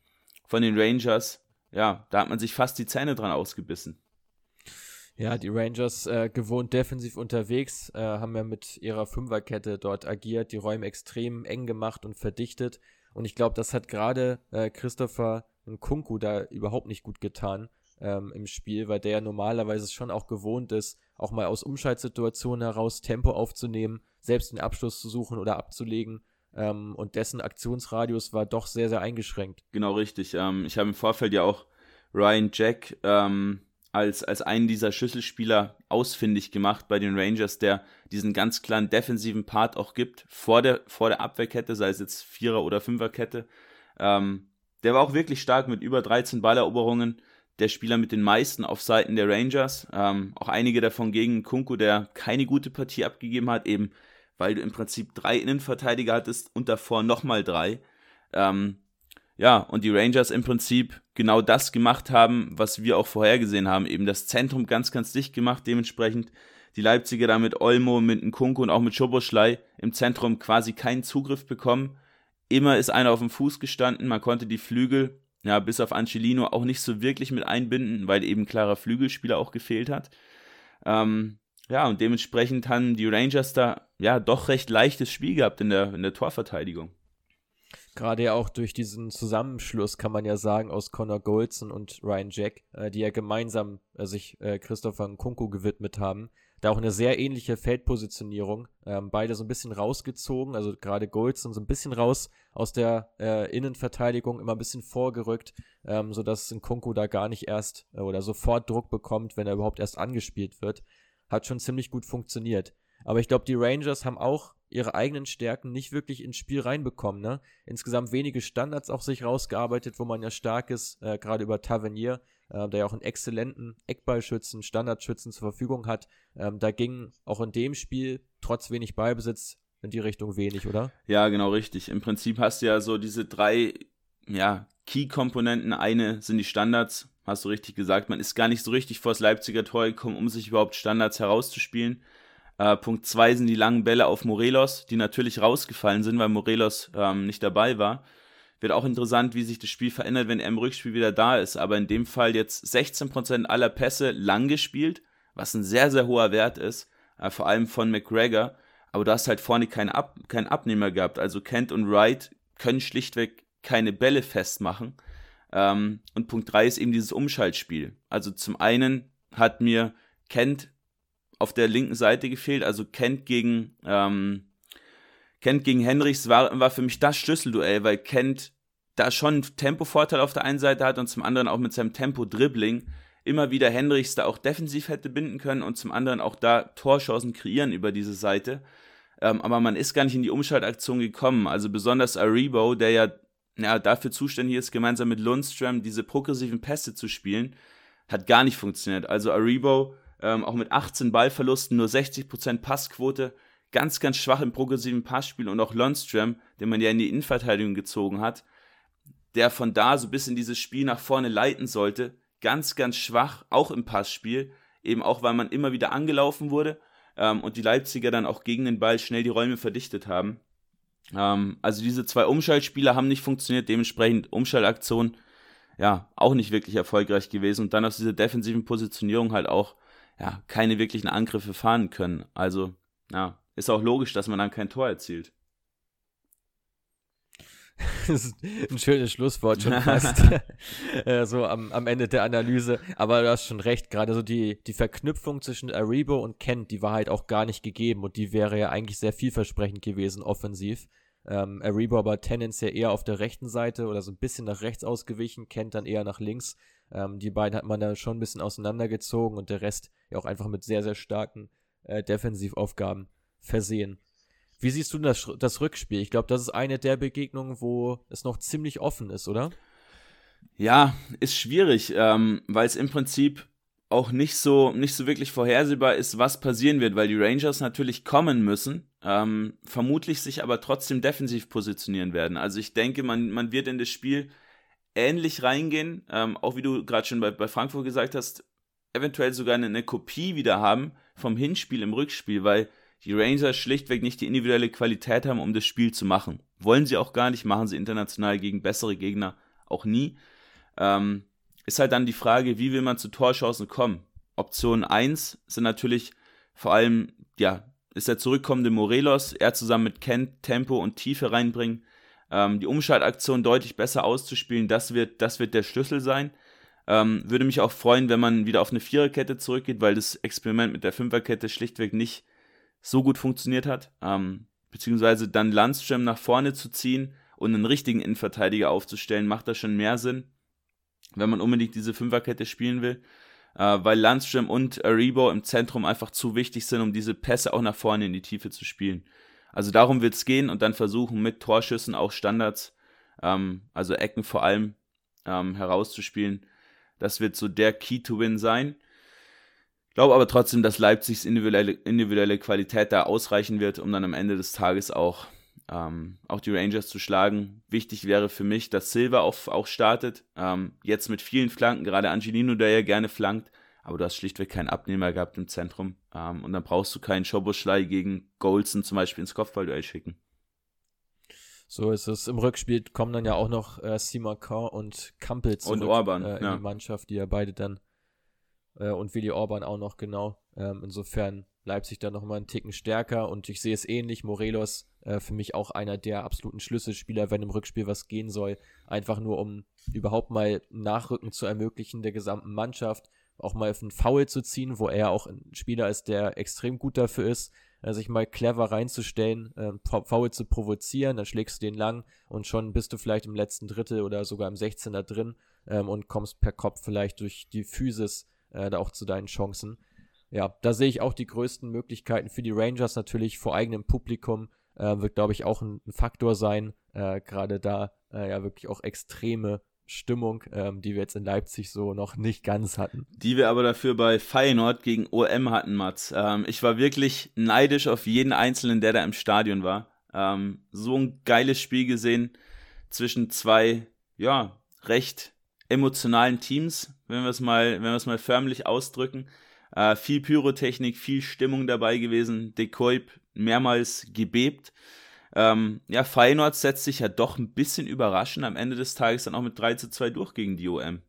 C: von den Rangers, ja, da hat man sich fast die Zähne dran ausgebissen.
B: Ja, die Rangers äh, gewohnt defensiv unterwegs, äh, haben ja mit ihrer Fünferkette dort agiert, die Räume extrem eng gemacht und verdichtet. Und ich glaube, das hat gerade äh, Christopher Kunku da überhaupt nicht gut getan ähm, im Spiel, weil der ja normalerweise schon auch gewohnt ist, auch mal aus Umschaltsituationen heraus Tempo aufzunehmen, selbst den Abschluss zu suchen oder abzulegen. Ähm, und dessen Aktionsradius war doch sehr, sehr eingeschränkt.
C: Genau richtig. Ähm, ich habe im Vorfeld ja auch Ryan Jack ähm, als, als einen dieser Schlüsselspieler ausfindig gemacht bei den Rangers, der diesen ganz klaren defensiven Part auch gibt, vor der, vor der Abwehrkette, sei es jetzt Vierer- oder Fünferkette. Ähm, der war auch wirklich stark mit über 13 Balleroberungen. Der Spieler mit den meisten auf Seiten der Rangers. Ähm, auch einige davon gegen Kunku, der keine gute Partie abgegeben hat, eben weil du im Prinzip drei Innenverteidiger hattest und davor nochmal drei. Ähm, ja, und die Rangers im Prinzip genau das gemacht haben, was wir auch vorhergesehen haben. Eben das Zentrum ganz, ganz dicht gemacht. Dementsprechend die Leipziger da mit Olmo, mit Nkunku und auch mit Schoboschlei im Zentrum quasi keinen Zugriff bekommen. Immer ist einer auf dem Fuß gestanden. Man konnte die Flügel, ja, bis auf Angelino auch nicht so wirklich mit einbinden, weil eben klarer Flügelspieler auch gefehlt hat. Ähm, ja, und dementsprechend haben die Rangers da ja doch recht leichtes Spiel gehabt in der, in der Torverteidigung.
B: Gerade ja auch durch diesen Zusammenschluss kann man ja sagen aus Connor Goldson und Ryan Jack, äh, die ja gemeinsam äh, sich äh, Christopher Nkunku gewidmet haben. Da auch eine sehr ähnliche Feldpositionierung. Ähm, beide so ein bisschen rausgezogen, also gerade Goldson so ein bisschen raus aus der äh, Innenverteidigung, immer ein bisschen vorgerückt, ähm, sodass Nkunku da gar nicht erst äh, oder sofort Druck bekommt, wenn er überhaupt erst angespielt wird. Hat schon ziemlich gut funktioniert. Aber ich glaube, die Rangers haben auch ihre eigenen Stärken nicht wirklich ins Spiel reinbekommen. Ne? Insgesamt wenige Standards auch sich rausgearbeitet, wo man ja stark ist, äh, gerade über Tavernier, äh, der ja auch einen exzellenten Eckballschützen, Standardschützen zur Verfügung hat. Ähm, da ging auch in dem Spiel trotz wenig Beibesitz in die Richtung wenig, oder?
C: Ja, genau richtig. Im Prinzip hast du ja so diese drei ja, Key-Komponenten. Eine sind die Standards, hast du richtig gesagt. Man ist gar nicht so richtig vor das Leipziger Tor gekommen, um sich überhaupt Standards herauszuspielen. Äh, Punkt 2 sind die langen Bälle auf Morelos, die natürlich rausgefallen sind, weil Morelos ähm, nicht dabei war. Wird auch interessant, wie sich das Spiel verändert, wenn er im Rückspiel wieder da ist. Aber in dem Fall jetzt 16% aller Pässe lang gespielt, was ein sehr, sehr hoher Wert ist, äh, vor allem von McGregor. aber du hast halt vorne keinen, Ab keinen Abnehmer gehabt. Also Kent und Wright können schlichtweg keine Bälle festmachen. Ähm, und Punkt 3 ist eben dieses Umschaltspiel. Also zum einen hat mir Kent auf der linken Seite gefehlt, also Kent gegen, ähm, Kent gegen Henrichs war, war für mich das Schlüsselduell, weil Kent da schon Tempovorteil auf der einen Seite hat und zum anderen auch mit seinem Tempo-Dribbling immer wieder Henrichs da auch defensiv hätte binden können und zum anderen auch da Torchancen kreieren über diese Seite. Ähm, aber man ist gar nicht in die Umschaltaktion gekommen. Also besonders Aribo, der ja, ja dafür zuständig ist, gemeinsam mit Lundström diese progressiven Pässe zu spielen, hat gar nicht funktioniert. Also Aribo ähm, auch mit 18 Ballverlusten, nur 60% Passquote, ganz, ganz schwach im progressiven Passspiel. Und auch Lundström, den man ja in die Innenverteidigung gezogen hat, der von da so bis in dieses Spiel nach vorne leiten sollte, ganz, ganz schwach, auch im Passspiel, eben auch weil man immer wieder angelaufen wurde ähm, und die Leipziger dann auch gegen den Ball schnell die Räume verdichtet haben. Ähm, also diese zwei Umschaltspieler haben nicht funktioniert, dementsprechend Umschaltaktion ja auch nicht wirklich erfolgreich gewesen. Und dann aus dieser defensiven Positionierung halt auch ja keine wirklichen Angriffe fahren können. Also ja, ist auch logisch, dass man dann kein Tor erzielt.
B: das ist ein schönes Schlusswort schon fast. äh, so am, am Ende der Analyse. Aber du hast schon recht, gerade so die, die Verknüpfung zwischen Aribo und Kent, die war halt auch gar nicht gegeben und die wäre ja eigentlich sehr vielversprechend gewesen, offensiv. Ähm, Aribo aber tendenziell eher auf der rechten Seite oder so ein bisschen nach rechts ausgewichen, Kent dann eher nach links. Ähm, die beiden hat man da schon ein bisschen auseinandergezogen und der Rest ja auch einfach mit sehr, sehr starken äh, Defensivaufgaben versehen. Wie siehst du das, das Rückspiel? Ich glaube, das ist eine der Begegnungen, wo es noch ziemlich offen ist, oder?
C: Ja, ist schwierig, ähm, weil es im Prinzip auch nicht so, nicht so wirklich vorhersehbar ist, was passieren wird, weil die Rangers natürlich kommen müssen, ähm, vermutlich sich aber trotzdem defensiv positionieren werden. Also ich denke, man, man wird in das Spiel ähnlich reingehen, ähm, auch wie du gerade schon bei, bei Frankfurt gesagt hast, eventuell sogar eine, eine Kopie wieder haben vom Hinspiel im Rückspiel, weil die Rangers schlichtweg nicht die individuelle Qualität haben, um das Spiel zu machen. Wollen sie auch gar nicht, machen sie international gegen bessere Gegner auch nie. Ähm, ist halt dann die Frage, wie will man zu Torchancen kommen? Option 1 sind natürlich vor allem, ja, ist der zurückkommende Morelos, er zusammen mit Kent Tempo und Tiefe reinbringen, ähm, die Umschaltaktion deutlich besser auszuspielen, das wird, das wird der Schlüssel sein. Ähm, würde mich auch freuen, wenn man wieder auf eine Viererkette zurückgeht, weil das Experiment mit der Fünferkette schlichtweg nicht so gut funktioniert hat, ähm, beziehungsweise dann Landström nach vorne zu ziehen und einen richtigen Innenverteidiger aufzustellen, macht da schon mehr Sinn, wenn man unbedingt diese Fünferkette spielen will, äh, weil Landström und Aribo im Zentrum einfach zu wichtig sind, um diese Pässe auch nach vorne in die Tiefe zu spielen. Also darum wird es gehen und dann versuchen mit Torschüssen auch Standards, ähm, also Ecken vor allem, ähm, herauszuspielen. Das wird so der Key to Win sein. Glaube aber trotzdem, dass Leipzigs individuelle, individuelle Qualität da ausreichen wird, um dann am Ende des Tages auch, ähm, auch die Rangers zu schlagen. Wichtig wäre für mich, dass Silva auch, auch startet. Ähm, jetzt mit vielen Flanken, gerade Angelino, der ja gerne flankt, aber du hast schlichtweg keinen Abnehmer gehabt im Zentrum. Ähm, und dann brauchst du keinen Schoboschlei gegen Golson zum Beispiel ins Kopfballduell schicken.
B: So ist es. Im Rückspiel kommen dann ja auch noch äh, Simakar und Kampel zurück
C: und Orban,
B: äh, in
C: ja.
B: die Mannschaft, die ja beide dann äh, und Willi Orban auch noch genau. Ähm, insofern Leipzig da nochmal einen Ticken stärker und ich sehe es ähnlich. Morelos äh, für mich auch einer der absoluten Schlüsselspieler, wenn im Rückspiel was gehen soll. Einfach nur, um überhaupt mal Nachrücken zu ermöglichen der gesamten Mannschaft. Auch mal auf einen Foul zu ziehen, wo er auch ein Spieler ist, der extrem gut dafür ist, äh, sich mal clever reinzustellen, äh, Foul zu provozieren, dann schlägst du den lang und schon bist du vielleicht im letzten Drittel oder sogar im 16er drin ähm, und kommst per Kopf vielleicht durch die Physis äh, da auch zu deinen Chancen. Ja, da sehe ich auch die größten Möglichkeiten für die Rangers natürlich vor eigenem Publikum. Äh, wird, glaube ich, auch ein, ein Faktor sein. Äh, Gerade da äh, ja wirklich auch extreme Stimmung, ähm, die wir jetzt in Leipzig so noch nicht ganz hatten.
C: Die wir aber dafür bei Feyenoord gegen OM hatten, Mats. Ähm, ich war wirklich neidisch auf jeden Einzelnen, der da im Stadion war. Ähm, so ein geiles Spiel gesehen zwischen zwei, ja, recht emotionalen Teams, wenn wir es mal, wenn wir es mal förmlich ausdrücken. Äh, viel Pyrotechnik, viel Stimmung dabei gewesen. De Kuip mehrmals gebebt. Ähm, ja, Feyenoord setzt sich ja doch ein bisschen überraschend am Ende des Tages dann auch mit 3 zu 2 durch gegen die OM.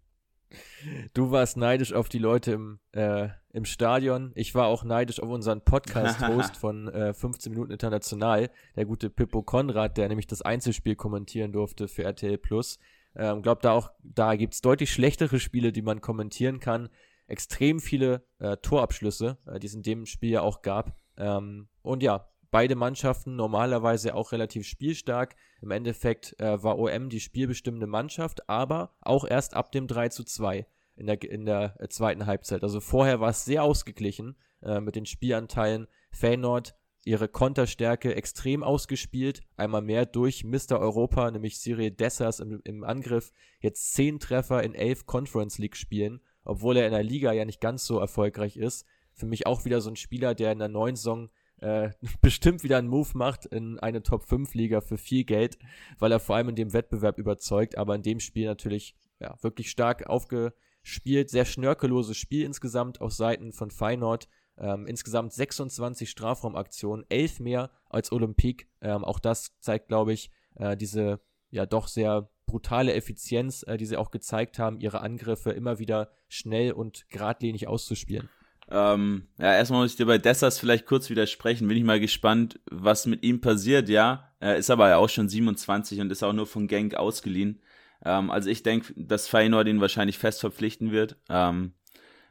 B: Du warst neidisch auf die Leute im, äh, im Stadion. Ich war auch neidisch auf unseren Podcast-Host von äh, 15 Minuten International, der gute Pippo Konrad, der nämlich das Einzelspiel kommentieren durfte für RTL Plus. Ähm, glaube da auch, da gibt es deutlich schlechtere Spiele, die man kommentieren kann. Extrem viele äh, Torabschlüsse, äh, die es in dem Spiel ja auch gab. Ähm, und ja, beide Mannschaften normalerweise auch relativ spielstark. Im Endeffekt äh, war OM die spielbestimmende Mannschaft, aber auch erst ab dem 3 zu 2 in der, in der äh, zweiten Halbzeit. Also vorher war es sehr ausgeglichen äh, mit den Spielanteilen. Feyenoord ihre Konterstärke extrem ausgespielt. Einmal mehr durch Mr. Europa, nämlich Cyril Dessers im, im Angriff. Jetzt zehn Treffer in elf Conference League Spielen, obwohl er in der Liga ja nicht ganz so erfolgreich ist. Für mich auch wieder so ein Spieler, der in der neuen Saison äh, bestimmt wieder einen Move macht in eine Top 5 Liga für viel Geld, weil er vor allem in dem Wettbewerb überzeugt, aber in dem Spiel natürlich ja, wirklich stark aufge, spielt. Sehr schnörkelloses Spiel insgesamt auf Seiten von Feyenoord. Ähm, insgesamt 26 Strafraumaktionen, 11 mehr als Olympique. Ähm, auch das zeigt, glaube ich, äh, diese ja doch sehr brutale Effizienz, äh, die sie auch gezeigt haben, ihre Angriffe immer wieder schnell und geradlinig auszuspielen.
C: Ähm, ja, erstmal muss ich dir bei Dessers vielleicht kurz widersprechen. Bin ich mal gespannt, was mit ihm passiert. Ja, er ist aber ja auch schon 27 und ist auch nur von Genk ausgeliehen. Ähm, also ich denke, dass Feyenoord ihn wahrscheinlich fest verpflichten wird. Ähm,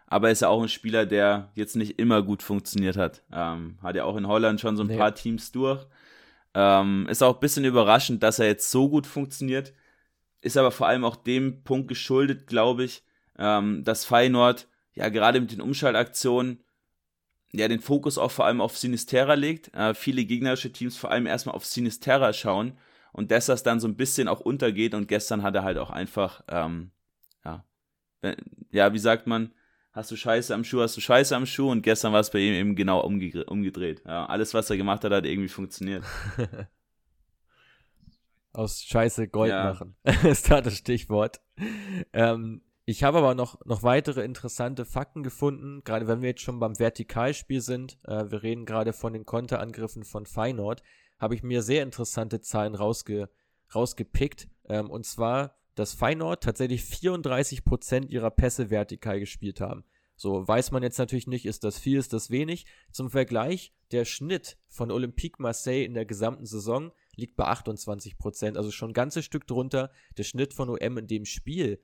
C: aber er ist ja auch ein Spieler, der jetzt nicht immer gut funktioniert hat. Ähm, hat ja auch in Holland schon so ein nee. paar Teams durch. Ähm, ist auch ein bisschen überraschend, dass er jetzt so gut funktioniert. Ist aber vor allem auch dem Punkt geschuldet, glaube ich, ähm, dass Feyenoord ja gerade mit den Umschaltaktionen ja den Fokus auch vor allem auf Sinisterra legt. Äh, viele gegnerische Teams vor allem erstmal auf Sinisterra schauen und dass das dann so ein bisschen auch untergeht und gestern hat er halt auch einfach, ähm, ja, ja, wie sagt man, hast du Scheiße am Schuh, hast du Scheiße am Schuh und gestern war es bei ihm eben genau umgedreht. Ja, alles, was er gemacht hat, hat irgendwie funktioniert.
B: Aus Scheiße Gold ja. machen, ist da das Stichwort. Ähm, ich habe aber noch, noch weitere interessante Fakten gefunden, gerade wenn wir jetzt schon beim Vertikalspiel sind. Äh, wir reden gerade von den Konterangriffen von Feyenoord habe ich mir sehr interessante Zahlen rausge, rausgepickt. Ähm, und zwar, dass Feyenoord tatsächlich 34% ihrer Pässe vertikal gespielt haben. So weiß man jetzt natürlich nicht, ist das viel, ist das wenig. Zum Vergleich, der Schnitt von Olympique Marseille in der gesamten Saison liegt bei 28%, also schon ein ganzes Stück drunter. Der Schnitt von OM in dem Spiel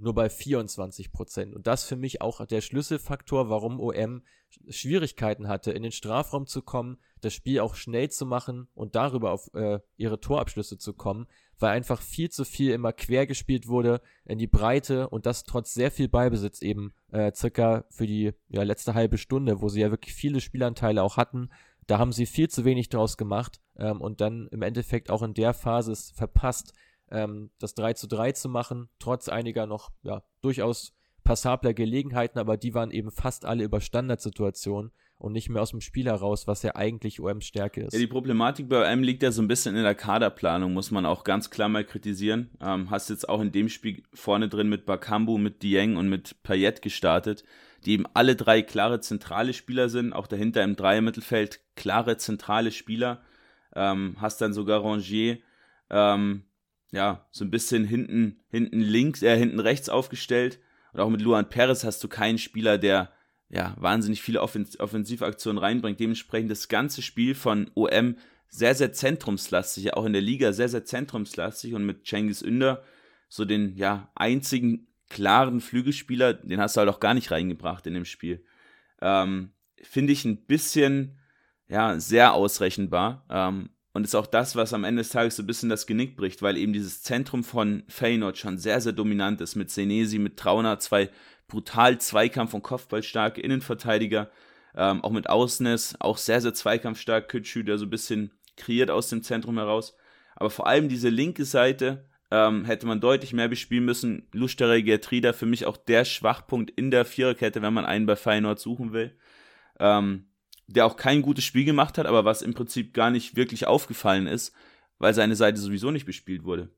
B: nur bei 24 Prozent. Und das für mich auch der Schlüsselfaktor, warum OM Schwierigkeiten hatte, in den Strafraum zu kommen, das Spiel auch schnell zu machen und darüber auf äh, ihre Torabschlüsse zu kommen, weil einfach viel zu viel immer quer gespielt wurde in die Breite und das trotz sehr viel Beibesitz eben äh, circa für die ja, letzte halbe Stunde, wo sie ja wirklich viele Spielanteile auch hatten. Da haben sie viel zu wenig draus gemacht ähm, und dann im Endeffekt auch in der Phase es verpasst, ähm, das 3 zu 3 zu machen, trotz einiger noch ja, durchaus passabler Gelegenheiten, aber die waren eben fast alle über Standardsituationen und nicht mehr aus dem Spiel heraus, was ja eigentlich OMs Stärke ist.
C: Ja, die Problematik bei OM liegt ja so ein bisschen in der Kaderplanung, muss man auch ganz klar mal kritisieren. Ähm, hast jetzt auch in dem Spiel vorne drin mit Bakambu, mit Dieng und mit Payet gestartet, die eben alle drei klare zentrale Spieler sind, auch dahinter im Dreier-Mittelfeld klare zentrale Spieler. Ähm, hast dann sogar Rangier, ähm, ja, so ein bisschen hinten, hinten links, äh, hinten rechts aufgestellt. Und auch mit Luan Perez hast du keinen Spieler, der ja wahnsinnig viele Offens Offensivaktionen reinbringt. Dementsprechend das ganze Spiel von OM sehr, sehr zentrumslastig, auch in der Liga sehr, sehr zentrumslastig und mit Cengiz Ünder so den ja einzigen klaren Flügelspieler, den hast du halt auch gar nicht reingebracht in dem Spiel. Ähm, Finde ich ein bisschen ja sehr ausrechenbar. Ähm, und ist auch das, was am Ende des Tages so ein bisschen das Genick bricht, weil eben dieses Zentrum von Feyenoord schon sehr, sehr dominant ist. Mit Senesi, mit Trauner, zwei brutal Zweikampf- und Kopfballstarke Innenverteidiger. Ähm, auch mit Ausnes, auch sehr, sehr zweikampfstark. Kütschü, der so ein bisschen kreiert aus dem Zentrum heraus. Aber vor allem diese linke Seite ähm, hätte man deutlich mehr bespielen müssen. Lustere Gertrida für mich auch der Schwachpunkt in der Viererkette, wenn man einen bei Feyenoord suchen will. Ähm, der auch kein gutes Spiel gemacht hat, aber was im Prinzip gar nicht wirklich aufgefallen ist, weil seine Seite sowieso nicht bespielt wurde.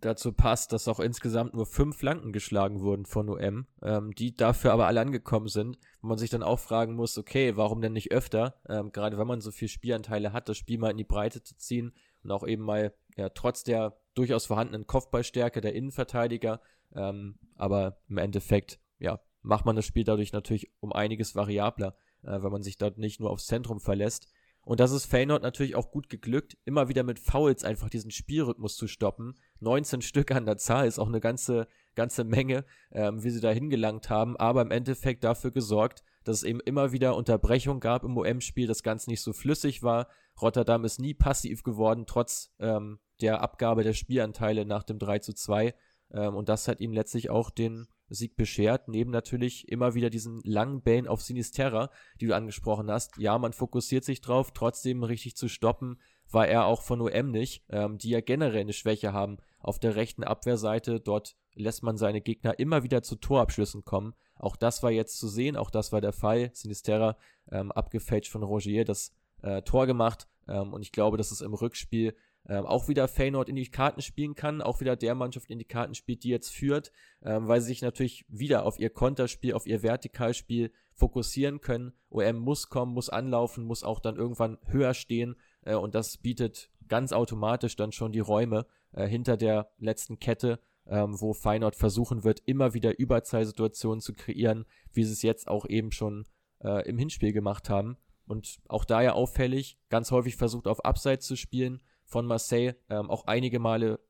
B: Dazu passt, dass auch insgesamt nur fünf Flanken geschlagen wurden von OM, ähm, die dafür aber alle angekommen sind, wo man sich dann auch fragen muss, okay, warum denn nicht öfter, ähm, gerade wenn man so viel Spielanteile hat, das Spiel mal in die Breite zu ziehen und auch eben mal, ja, trotz der durchaus vorhandenen Kopfballstärke der Innenverteidiger, ähm, aber im Endeffekt, ja, macht man das Spiel dadurch natürlich um einiges variabler, äh, wenn man sich dort nicht nur aufs Zentrum verlässt. Und das ist Feyenoord natürlich auch gut geglückt, immer wieder mit Fouls einfach diesen Spielrhythmus zu stoppen. 19 Stück an der Zahl ist auch eine ganze, ganze Menge, ähm, wie sie da hingelangt haben, aber im Endeffekt dafür gesorgt, dass es eben immer wieder Unterbrechung gab im OM-Spiel, das Ganze nicht so flüssig war. Rotterdam ist nie passiv geworden, trotz ähm, der Abgabe der Spielanteile nach dem 3 zu 2. Ähm, und das hat ihm letztlich auch den Sieg beschert, neben natürlich immer wieder diesen langen Bane auf Sinisterra, die du angesprochen hast. Ja, man fokussiert sich drauf, trotzdem richtig zu stoppen, war er auch von OM nicht, ähm, die ja generell eine Schwäche haben auf der rechten Abwehrseite. Dort lässt man seine Gegner immer wieder zu Torabschlüssen kommen. Auch das war jetzt zu sehen, auch das war der Fall. Sinisterra ähm, abgefälscht von Rogier das äh, Tor gemacht ähm, und ich glaube, dass es im Rückspiel ähm, auch wieder Feyenoord in die Karten spielen kann, auch wieder der Mannschaft in die Karten spielt, die jetzt führt, ähm, weil sie sich natürlich wieder auf ihr Konterspiel, auf ihr Vertikalspiel fokussieren können. OM muss kommen, muss anlaufen, muss auch dann irgendwann höher stehen äh, und das bietet ganz automatisch dann schon die Räume äh, hinter der letzten Kette, ähm, wo Feyenoord versuchen wird, immer wieder Überzahlsituationen zu kreieren, wie sie es jetzt auch eben schon äh, im Hinspiel gemacht haben. Und auch da ja auffällig, ganz häufig versucht auf Abseits zu spielen, von Marseille ähm, auch einige Male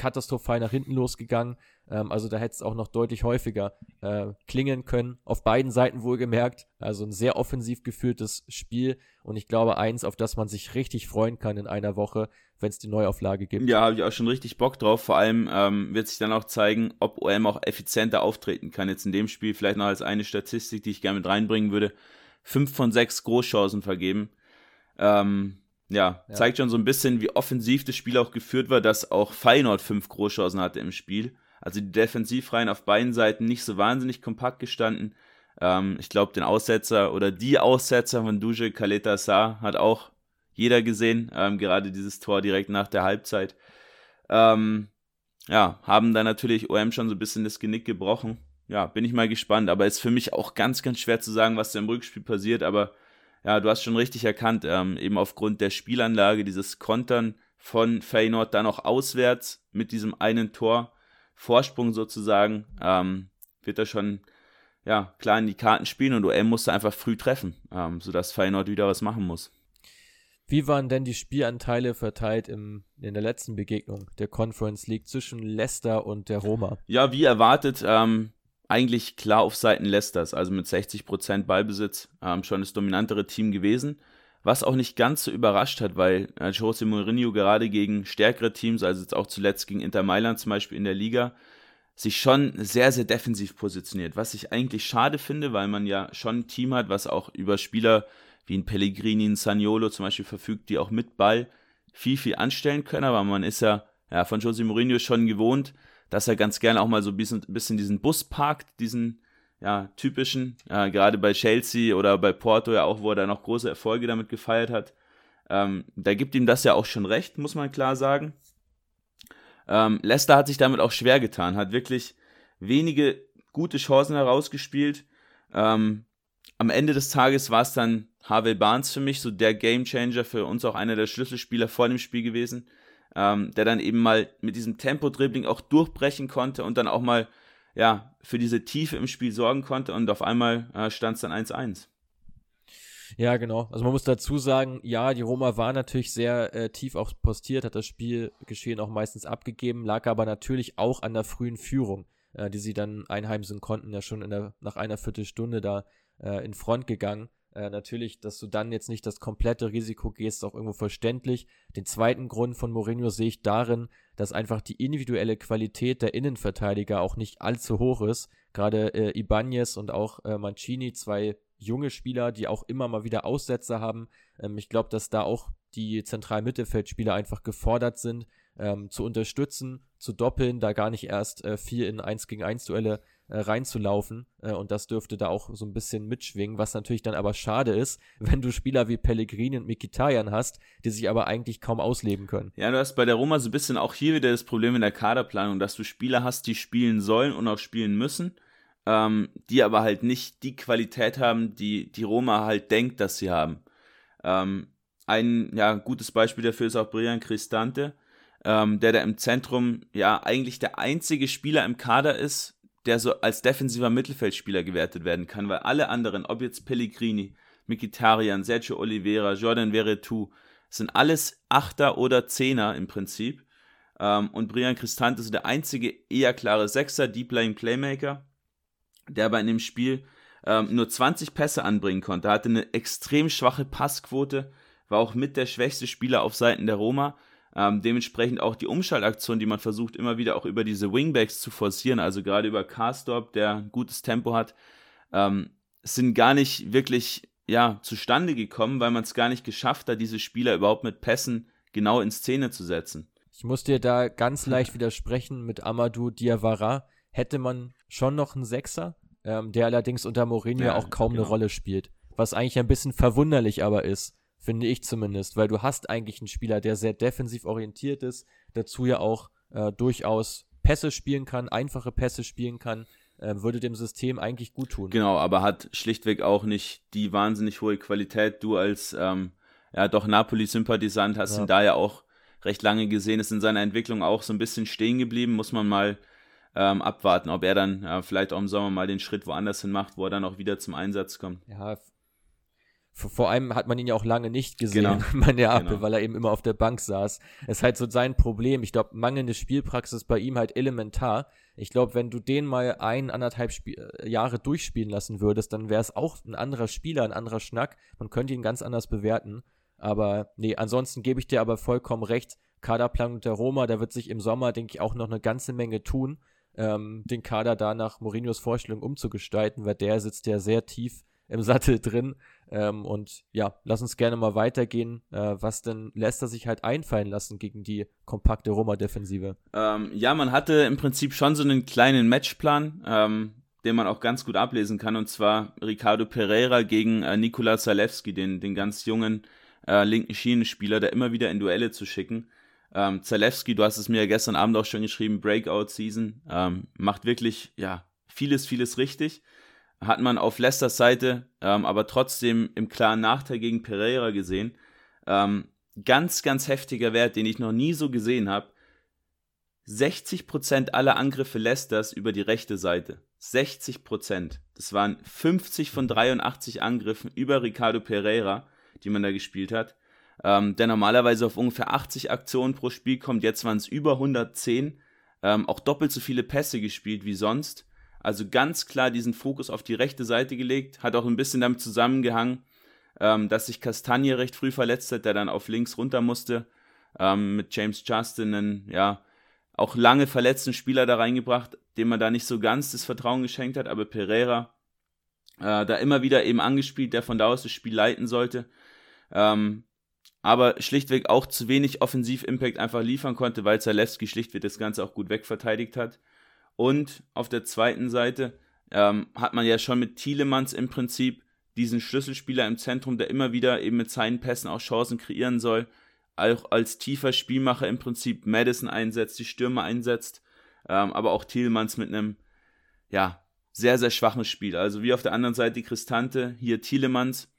B: katastrophal nach hinten losgegangen. Ähm, also da hätte es auch noch deutlich häufiger äh, klingen können. Auf beiden Seiten wohlgemerkt. Also ein sehr offensiv geführtes Spiel. Und ich glaube, eins, auf das man sich richtig freuen kann in einer Woche, wenn es die Neuauflage gibt.
C: Ja, habe ich auch schon richtig Bock drauf. Vor allem ähm, wird sich dann auch zeigen, ob OM auch effizienter auftreten kann. Jetzt in dem Spiel vielleicht noch als eine Statistik, die ich gerne mit reinbringen würde. Fünf von sechs Großchancen vergeben. Ähm, ja, ja, zeigt schon so ein bisschen, wie offensiv das Spiel auch geführt war, dass auch Feyenoord fünf Großchancen hatte im Spiel. Also die Defensivreihen auf beiden Seiten nicht so wahnsinnig kompakt gestanden. Ähm, ich glaube, den Aussetzer oder die Aussetzer von Duje Kaleta Sa hat auch jeder gesehen. Ähm, gerade dieses Tor direkt nach der Halbzeit. Ähm, ja, haben da natürlich OM schon so ein bisschen das Genick gebrochen. Ja, bin ich mal gespannt. Aber ist für mich auch ganz, ganz schwer zu sagen, was da im Rückspiel passiert. Aber ja, du hast schon richtig erkannt, ähm, eben aufgrund der Spielanlage, dieses Kontern von Feyenoord dann auch auswärts mit diesem einen Tor, Vorsprung sozusagen, ähm, wird er schon ja, klar in die Karten spielen und OM musste einfach früh treffen, ähm, sodass Feyenoord wieder was machen muss.
B: Wie waren denn die Spielanteile verteilt im, in der letzten Begegnung der Conference League zwischen Leicester und der Roma?
C: Ja, wie erwartet, ähm, eigentlich klar auf Seiten Leicesters, also mit 60% Ballbesitz ähm, schon das dominantere Team gewesen. Was auch nicht ganz so überrascht hat, weil äh, Jose Mourinho gerade gegen stärkere Teams, also jetzt auch zuletzt gegen Inter Mailand zum Beispiel in der Liga, sich schon sehr, sehr defensiv positioniert. Was ich eigentlich schade finde, weil man ja schon ein Team hat, was auch über Spieler wie ein Pellegrini, ein Saniolo zum Beispiel verfügt, die auch mit Ball viel, viel anstellen können. Aber man ist ja, ja von Jose Mourinho schon gewohnt, dass er ganz gerne auch mal so ein bisschen, bisschen diesen Bus parkt, diesen ja, typischen, äh, gerade bei Chelsea oder bei Porto ja auch, wo er da noch große Erfolge damit gefeiert hat. Ähm, da gibt ihm das ja auch schon recht, muss man klar sagen. Ähm, Leicester hat sich damit auch schwer getan, hat wirklich wenige gute Chancen herausgespielt. Ähm, am Ende des Tages war es dann Harvey Barnes für mich, so der Gamechanger für uns auch einer der Schlüsselspieler vor dem Spiel gewesen ähm, der dann eben mal mit diesem Tempo-Dribbling auch durchbrechen konnte und dann auch mal ja, für diese Tiefe im Spiel sorgen konnte und auf einmal äh, stand es dann 1-1.
B: Ja, genau. Also man muss dazu sagen, ja, die Roma war natürlich sehr äh, tief auch postiert, hat das Spielgeschehen auch meistens abgegeben, lag aber natürlich auch an der frühen Führung, äh, die sie dann einheimsen konnten, ja schon der, nach einer Viertelstunde da äh, in Front gegangen. Äh, natürlich, dass du dann jetzt nicht das komplette Risiko gehst, auch irgendwo verständlich. Den zweiten Grund von Mourinho sehe ich darin, dass einfach die individuelle Qualität der Innenverteidiger auch nicht allzu hoch ist. Gerade äh, Ibanez und auch äh, Mancini, zwei junge Spieler, die auch immer mal wieder Aussätze haben. Ähm, ich glaube, dass da auch die Zentralmittelfeldspieler einfach gefordert sind, ähm, zu unterstützen, zu doppeln, da gar nicht erst äh, viel in 1 gegen 1 Duelle äh, reinzulaufen. Äh, und das dürfte da auch so ein bisschen mitschwingen, was natürlich dann aber schade ist, wenn du Spieler wie Pellegrini und Mikitarian hast, die sich aber eigentlich kaum ausleben können.
C: Ja, du hast bei der Roma so ein bisschen auch hier wieder das Problem in der Kaderplanung, dass du Spieler hast, die spielen sollen und auch spielen müssen. Ähm, die aber halt nicht die Qualität haben, die die Roma halt denkt, dass sie haben. Ähm, ein ja, gutes Beispiel dafür ist auch Brian Cristante, ähm, der da im Zentrum ja eigentlich der einzige Spieler im Kader ist, der so als defensiver Mittelfeldspieler gewertet werden kann, weil alle anderen, ob jetzt Pellegrini, Mikitarian, Sergio Oliveira, Jordan Veretout, sind alles Achter oder Zehner im Prinzip. Ähm, und Brian Cristante ist der einzige eher klare Sechser, Deep Lane Playmaker, der aber in dem Spiel ähm, nur 20 Pässe anbringen konnte. Er hatte eine extrem schwache Passquote, war auch mit der schwächste Spieler auf Seiten der Roma. Ähm, dementsprechend auch die Umschaltaktion, die man versucht, immer wieder auch über diese Wingbacks zu forcieren, also gerade über Karstorp, der ein gutes Tempo hat, ähm, sind gar nicht wirklich ja, zustande gekommen, weil man es gar nicht geschafft hat, diese Spieler überhaupt mit Pässen genau in Szene zu setzen.
B: Ich muss dir da ganz leicht widersprechen mit Amadou Diawara. Hätte man schon noch einen Sechser, ähm, der allerdings unter Mourinho ja, auch kaum genau. eine Rolle spielt. Was eigentlich ein bisschen verwunderlich aber ist, finde ich zumindest, weil du hast eigentlich einen Spieler, der sehr defensiv orientiert ist, dazu ja auch äh, durchaus Pässe spielen kann, einfache Pässe spielen kann, äh, würde dem System eigentlich gut tun.
C: Genau, aber hat schlichtweg auch nicht die wahnsinnig hohe Qualität. Du als ähm, ja doch Napoli-Sympathisant hast ja. ihn da ja auch recht lange gesehen, ist in seiner Entwicklung auch so ein bisschen stehen geblieben, muss man mal ähm, abwarten, ob er dann ja, vielleicht auch im Sommer mal den Schritt woanders hin macht, wo er dann auch wieder zum Einsatz kommt.
B: Ja, vor allem hat man ihn ja auch lange nicht gesehen genau. bei Neapel, genau. weil er eben immer auf der Bank saß. Es ist halt so sein Problem. Ich glaube, mangelnde Spielpraxis bei ihm halt elementar. Ich glaube, wenn du den mal ein, anderthalb Spiel äh, Jahre durchspielen lassen würdest, dann wäre es auch ein anderer Spieler, ein anderer Schnack. Man könnte ihn ganz anders bewerten. Aber nee, ansonsten gebe ich dir aber vollkommen recht. Kaderplanung der Roma, da wird sich im Sommer, denke ich, auch noch eine ganze Menge tun, ähm, den Kader da nach Mourinhos Vorstellung umzugestalten, weil der sitzt ja sehr tief im Sattel drin. Ähm, und ja, lass uns gerne mal weitergehen, äh, was denn Leicester sich halt einfallen lassen gegen die kompakte Roma-Defensive.
C: Ähm, ja, man hatte im Prinzip schon so einen kleinen Matchplan, ähm, den man auch ganz gut ablesen kann, und zwar Ricardo Pereira gegen äh, Nikola Zalewski, den, den ganz jungen äh, linken Schienenspieler, der immer wieder in Duelle zu schicken. Ähm, Zalewski, du hast es mir ja gestern Abend auch schon geschrieben, Breakout Season, ähm, macht wirklich, ja, vieles, vieles richtig hat man auf Leicesters Seite ähm, aber trotzdem im klaren Nachteil gegen Pereira gesehen. Ähm, ganz, ganz heftiger Wert, den ich noch nie so gesehen habe. 60% aller Angriffe Leicesters über die rechte Seite. 60%. Das waren 50 von 83 Angriffen über Ricardo Pereira, die man da gespielt hat. Ähm, der normalerweise auf ungefähr 80 Aktionen pro Spiel kommt. Jetzt waren es über 110. Ähm, auch doppelt so viele Pässe gespielt wie sonst. Also ganz klar diesen Fokus auf die rechte Seite gelegt, hat auch ein bisschen damit zusammengehangen, ähm, dass sich Castagne recht früh verletzt hat, der dann auf links runter musste, ähm, mit James Justin einen, ja, auch lange verletzten Spieler da reingebracht, dem man da nicht so ganz das Vertrauen geschenkt hat, aber Pereira äh, da immer wieder eben angespielt, der von da aus das Spiel leiten sollte. Ähm, aber schlichtweg auch zu wenig Offensiv-Impact einfach liefern konnte, weil Zalewski schlichtweg das Ganze auch gut wegverteidigt hat. Und auf der zweiten Seite ähm, hat man ja schon mit Thielemanns im Prinzip diesen Schlüsselspieler im Zentrum, der immer wieder eben mit seinen Pässen auch Chancen kreieren soll, auch als tiefer Spielmacher im Prinzip Madison einsetzt, die Stürmer einsetzt, ähm, aber auch Thielemanns mit einem, ja, sehr, sehr schwachen Spiel. Also wie auf der anderen Seite die Cristante, hier Thielemanns,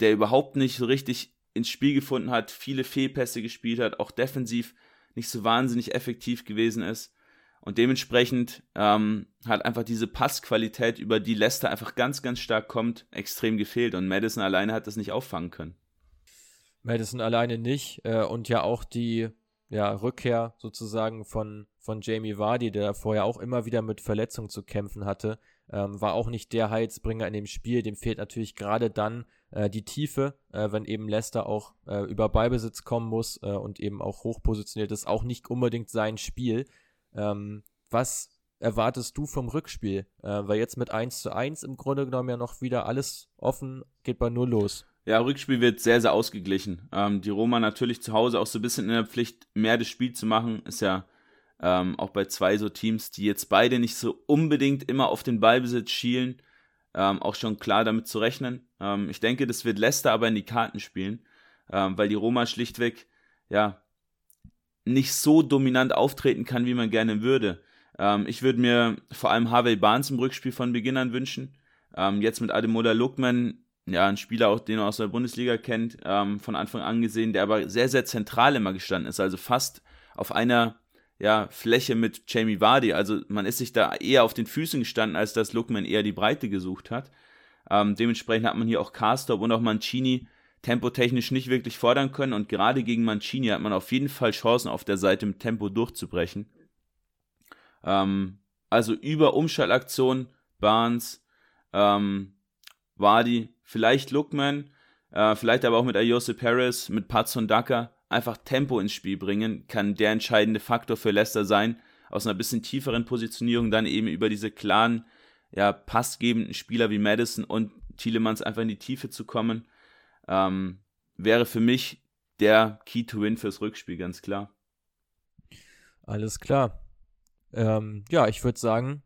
C: der überhaupt nicht so richtig ins Spiel gefunden hat, viele Fehlpässe gespielt hat, auch defensiv nicht so wahnsinnig effektiv gewesen ist. Und dementsprechend ähm, hat einfach diese Passqualität, über die Leicester einfach ganz, ganz stark kommt, extrem gefehlt. Und Madison alleine hat das nicht auffangen können.
B: Madison alleine nicht. Äh, und ja auch die ja, Rückkehr sozusagen von, von Jamie Vardy, der vorher auch immer wieder mit Verletzungen zu kämpfen hatte, ähm, war auch nicht der Heilsbringer in dem Spiel. Dem fehlt natürlich gerade dann äh, die Tiefe, äh, wenn eben Leicester auch äh, über Ballbesitz kommen muss äh, und eben auch hochpositioniert ist. Auch nicht unbedingt sein Spiel. Ähm, was erwartest du vom Rückspiel? Äh, weil jetzt mit 1 zu 1 im Grunde genommen ja noch wieder alles offen, geht bei Null los.
C: Ja, Rückspiel wird sehr, sehr ausgeglichen. Ähm, die Roma natürlich zu Hause auch so ein bisschen in der Pflicht, mehr das Spiel zu machen. Ist ja ähm, auch bei zwei so Teams, die jetzt beide nicht so unbedingt immer auf den Ballbesitz schielen, ähm, auch schon klar damit zu rechnen. Ähm, ich denke, das wird Leicester aber in die Karten spielen, ähm, weil die Roma schlichtweg, ja, nicht so dominant auftreten kann, wie man gerne würde. Ähm, ich würde mir vor allem Harvey Barnes im Rückspiel von Beginn an wünschen. Ähm, jetzt mit Ademola Lookman, ja, ein Spieler, auch, den er aus der Bundesliga kennt, ähm, von Anfang an gesehen, der aber sehr, sehr zentral immer gestanden ist, also fast auf einer ja, Fläche mit Jamie Vardy. Also man ist sich da eher auf den Füßen gestanden, als dass Lookman eher die Breite gesucht hat. Ähm, dementsprechend hat man hier auch Carstorp und auch Mancini tempotechnisch nicht wirklich fordern können und gerade gegen Mancini hat man auf jeden Fall Chancen, auf der Seite im Tempo durchzubrechen. Ähm, also über Umschaltaktion, Barnes, ähm, Wadi, vielleicht Lookman, äh, vielleicht aber auch mit Ayose Paris, mit Patson Daka einfach Tempo ins Spiel bringen, kann der entscheidende Faktor für Leicester sein. Aus einer bisschen tieferen Positionierung dann eben über diese klaren, ja, passgebenden Spieler wie Madison und Thielemanns einfach in die Tiefe zu kommen, ähm, wäre für mich der Key to Win fürs Rückspiel, ganz klar.
B: Alles klar. Ähm, ja, ich würde sagen,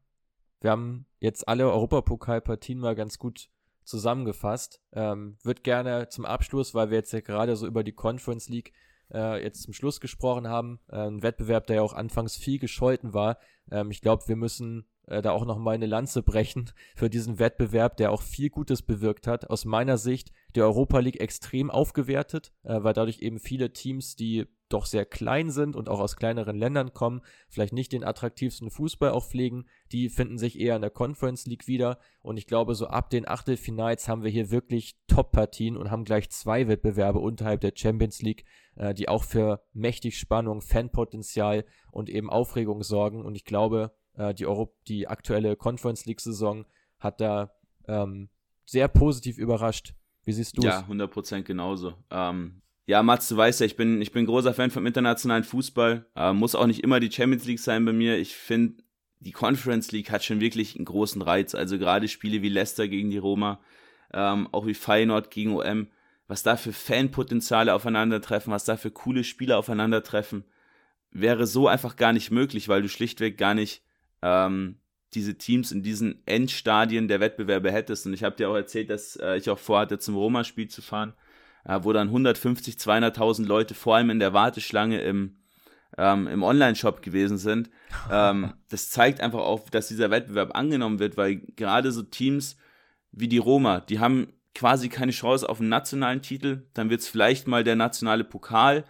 B: wir haben jetzt alle Europapokalpartien mal ganz gut zusammengefasst. Ähm, wird gerne zum Abschluss, weil wir jetzt ja gerade so über die Conference League äh, jetzt zum Schluss gesprochen haben, äh, ein Wettbewerb, der ja auch anfangs viel gescholten war. Ähm, ich glaube, wir müssen äh, da auch nochmal eine Lanze brechen für diesen Wettbewerb, der auch viel Gutes bewirkt hat. Aus meiner Sicht die Europa League extrem aufgewertet, äh, weil dadurch eben viele Teams, die doch sehr klein sind und auch aus kleineren Ländern kommen, vielleicht nicht den attraktivsten Fußball auch pflegen, die finden sich eher in der Conference League wieder. Und ich glaube, so ab den Achtelfinals haben wir hier wirklich Top-Partien und haben gleich zwei Wettbewerbe unterhalb der Champions League, äh, die auch für mächtig Spannung, Fanpotenzial und eben Aufregung sorgen. Und ich glaube, äh, die, Euro die aktuelle Conference League-Saison hat da ähm, sehr positiv überrascht. Wie siehst du
C: es? Ja, 100% genauso. Ähm, ja, Mats, du weißt ja, ich bin, ich bin großer Fan vom internationalen Fußball. Äh, muss auch nicht immer die Champions League sein bei mir. Ich finde, die Conference League hat schon wirklich einen großen Reiz. Also gerade Spiele wie Leicester gegen die Roma, ähm, auch wie Feyenoord gegen OM, was da für Fanpotenziale aufeinandertreffen, was da für coole Spieler aufeinandertreffen, wäre so einfach gar nicht möglich, weil du schlichtweg gar nicht ähm, diese Teams in diesen Endstadien der Wettbewerbe hättest. Und ich habe dir auch erzählt, dass äh, ich auch vorhatte, zum Roma-Spiel zu fahren, äh, wo dann 150, 200.000 Leute vor allem in der Warteschlange im, ähm, im Online-Shop gewesen sind. Ähm, das zeigt einfach auch, dass dieser Wettbewerb angenommen wird, weil gerade so Teams wie die Roma, die haben quasi keine Chance auf einen nationalen Titel. Dann wird es vielleicht mal der nationale Pokal,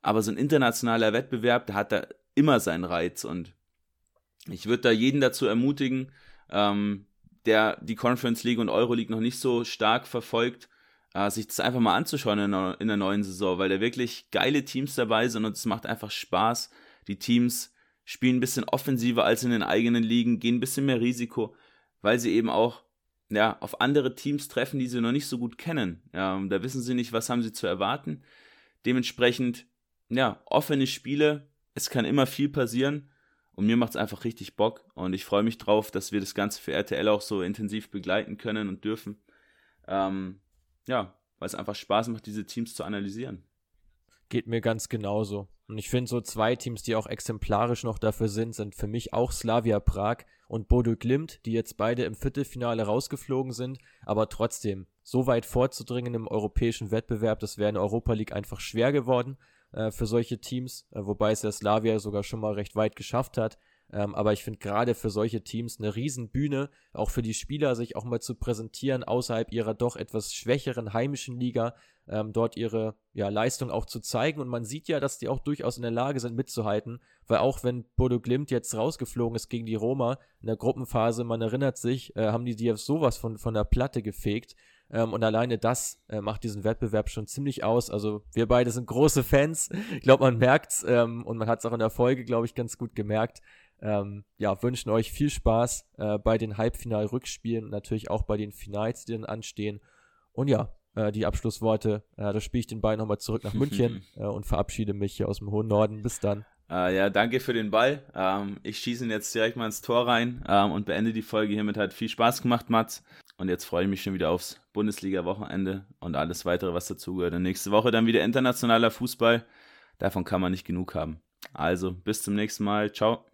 C: aber so ein internationaler Wettbewerb, der hat da immer seinen Reiz und ich würde da jeden dazu ermutigen, ähm, der die Conference League und Euroleague noch nicht so stark verfolgt, äh, sich das einfach mal anzuschauen in der, in der neuen Saison, weil da wirklich geile Teams dabei sind und es macht einfach Spaß. Die Teams spielen ein bisschen offensiver als in den eigenen Ligen, gehen ein bisschen mehr Risiko, weil sie eben auch ja, auf andere Teams treffen, die sie noch nicht so gut kennen. Ja, da wissen sie nicht, was haben sie zu erwarten. Dementsprechend, ja, offene Spiele, es kann immer viel passieren und mir macht es einfach richtig Bock und ich freue mich drauf, dass wir das Ganze für RTL auch so intensiv begleiten können und dürfen. Ähm, ja, weil es einfach Spaß macht, diese Teams zu analysieren.
B: Geht mir ganz genauso. Und ich finde so zwei Teams, die auch exemplarisch noch dafür sind, sind für mich auch Slavia Prag und Bodo Glimt, die jetzt beide im Viertelfinale rausgeflogen sind, aber trotzdem so weit vorzudringen im europäischen Wettbewerb, das wäre in der Europa League einfach schwer geworden äh, für solche Teams, äh, wobei es der Slavia sogar schon mal recht weit geschafft hat. Ähm, aber ich finde gerade für solche Teams eine Riesenbühne, auch für die Spieler, sich auch mal zu präsentieren außerhalb ihrer doch etwas schwächeren heimischen Liga, ähm, dort ihre ja, Leistung auch zu zeigen. Und man sieht ja, dass die auch durchaus in der Lage sind mitzuhalten, weil auch wenn Bodo Glimt jetzt rausgeflogen ist gegen die Roma in der Gruppenphase, man erinnert sich, äh, haben die die sowas von, von der Platte gefegt. Ähm, und alleine das äh, macht diesen Wettbewerb schon ziemlich aus. Also wir beide sind große Fans. Ich glaube, man merkt's ähm, und man hat es auch in der Folge, glaube ich, ganz gut gemerkt. Ähm, ja, wünschen euch viel Spaß äh, bei den Halbfinal-Rückspielen und natürlich auch bei den Finals, die dann anstehen. Und ja, äh, die Abschlussworte, äh, da spiele ich den Ball nochmal zurück nach München äh, und verabschiede mich hier aus dem hohen Norden. Bis dann.
C: Äh, ja, danke für den Ball. Ähm, ich schieße ihn jetzt direkt mal ins Tor rein ähm, und beende die Folge hiermit. Hat viel Spaß gemacht, Mats. Und jetzt freue ich mich schon wieder aufs Bundesliga-Wochenende und alles weitere, was dazugehört. Und nächste Woche dann wieder internationaler Fußball. Davon kann man nicht genug haben. Also, bis zum nächsten Mal. Ciao.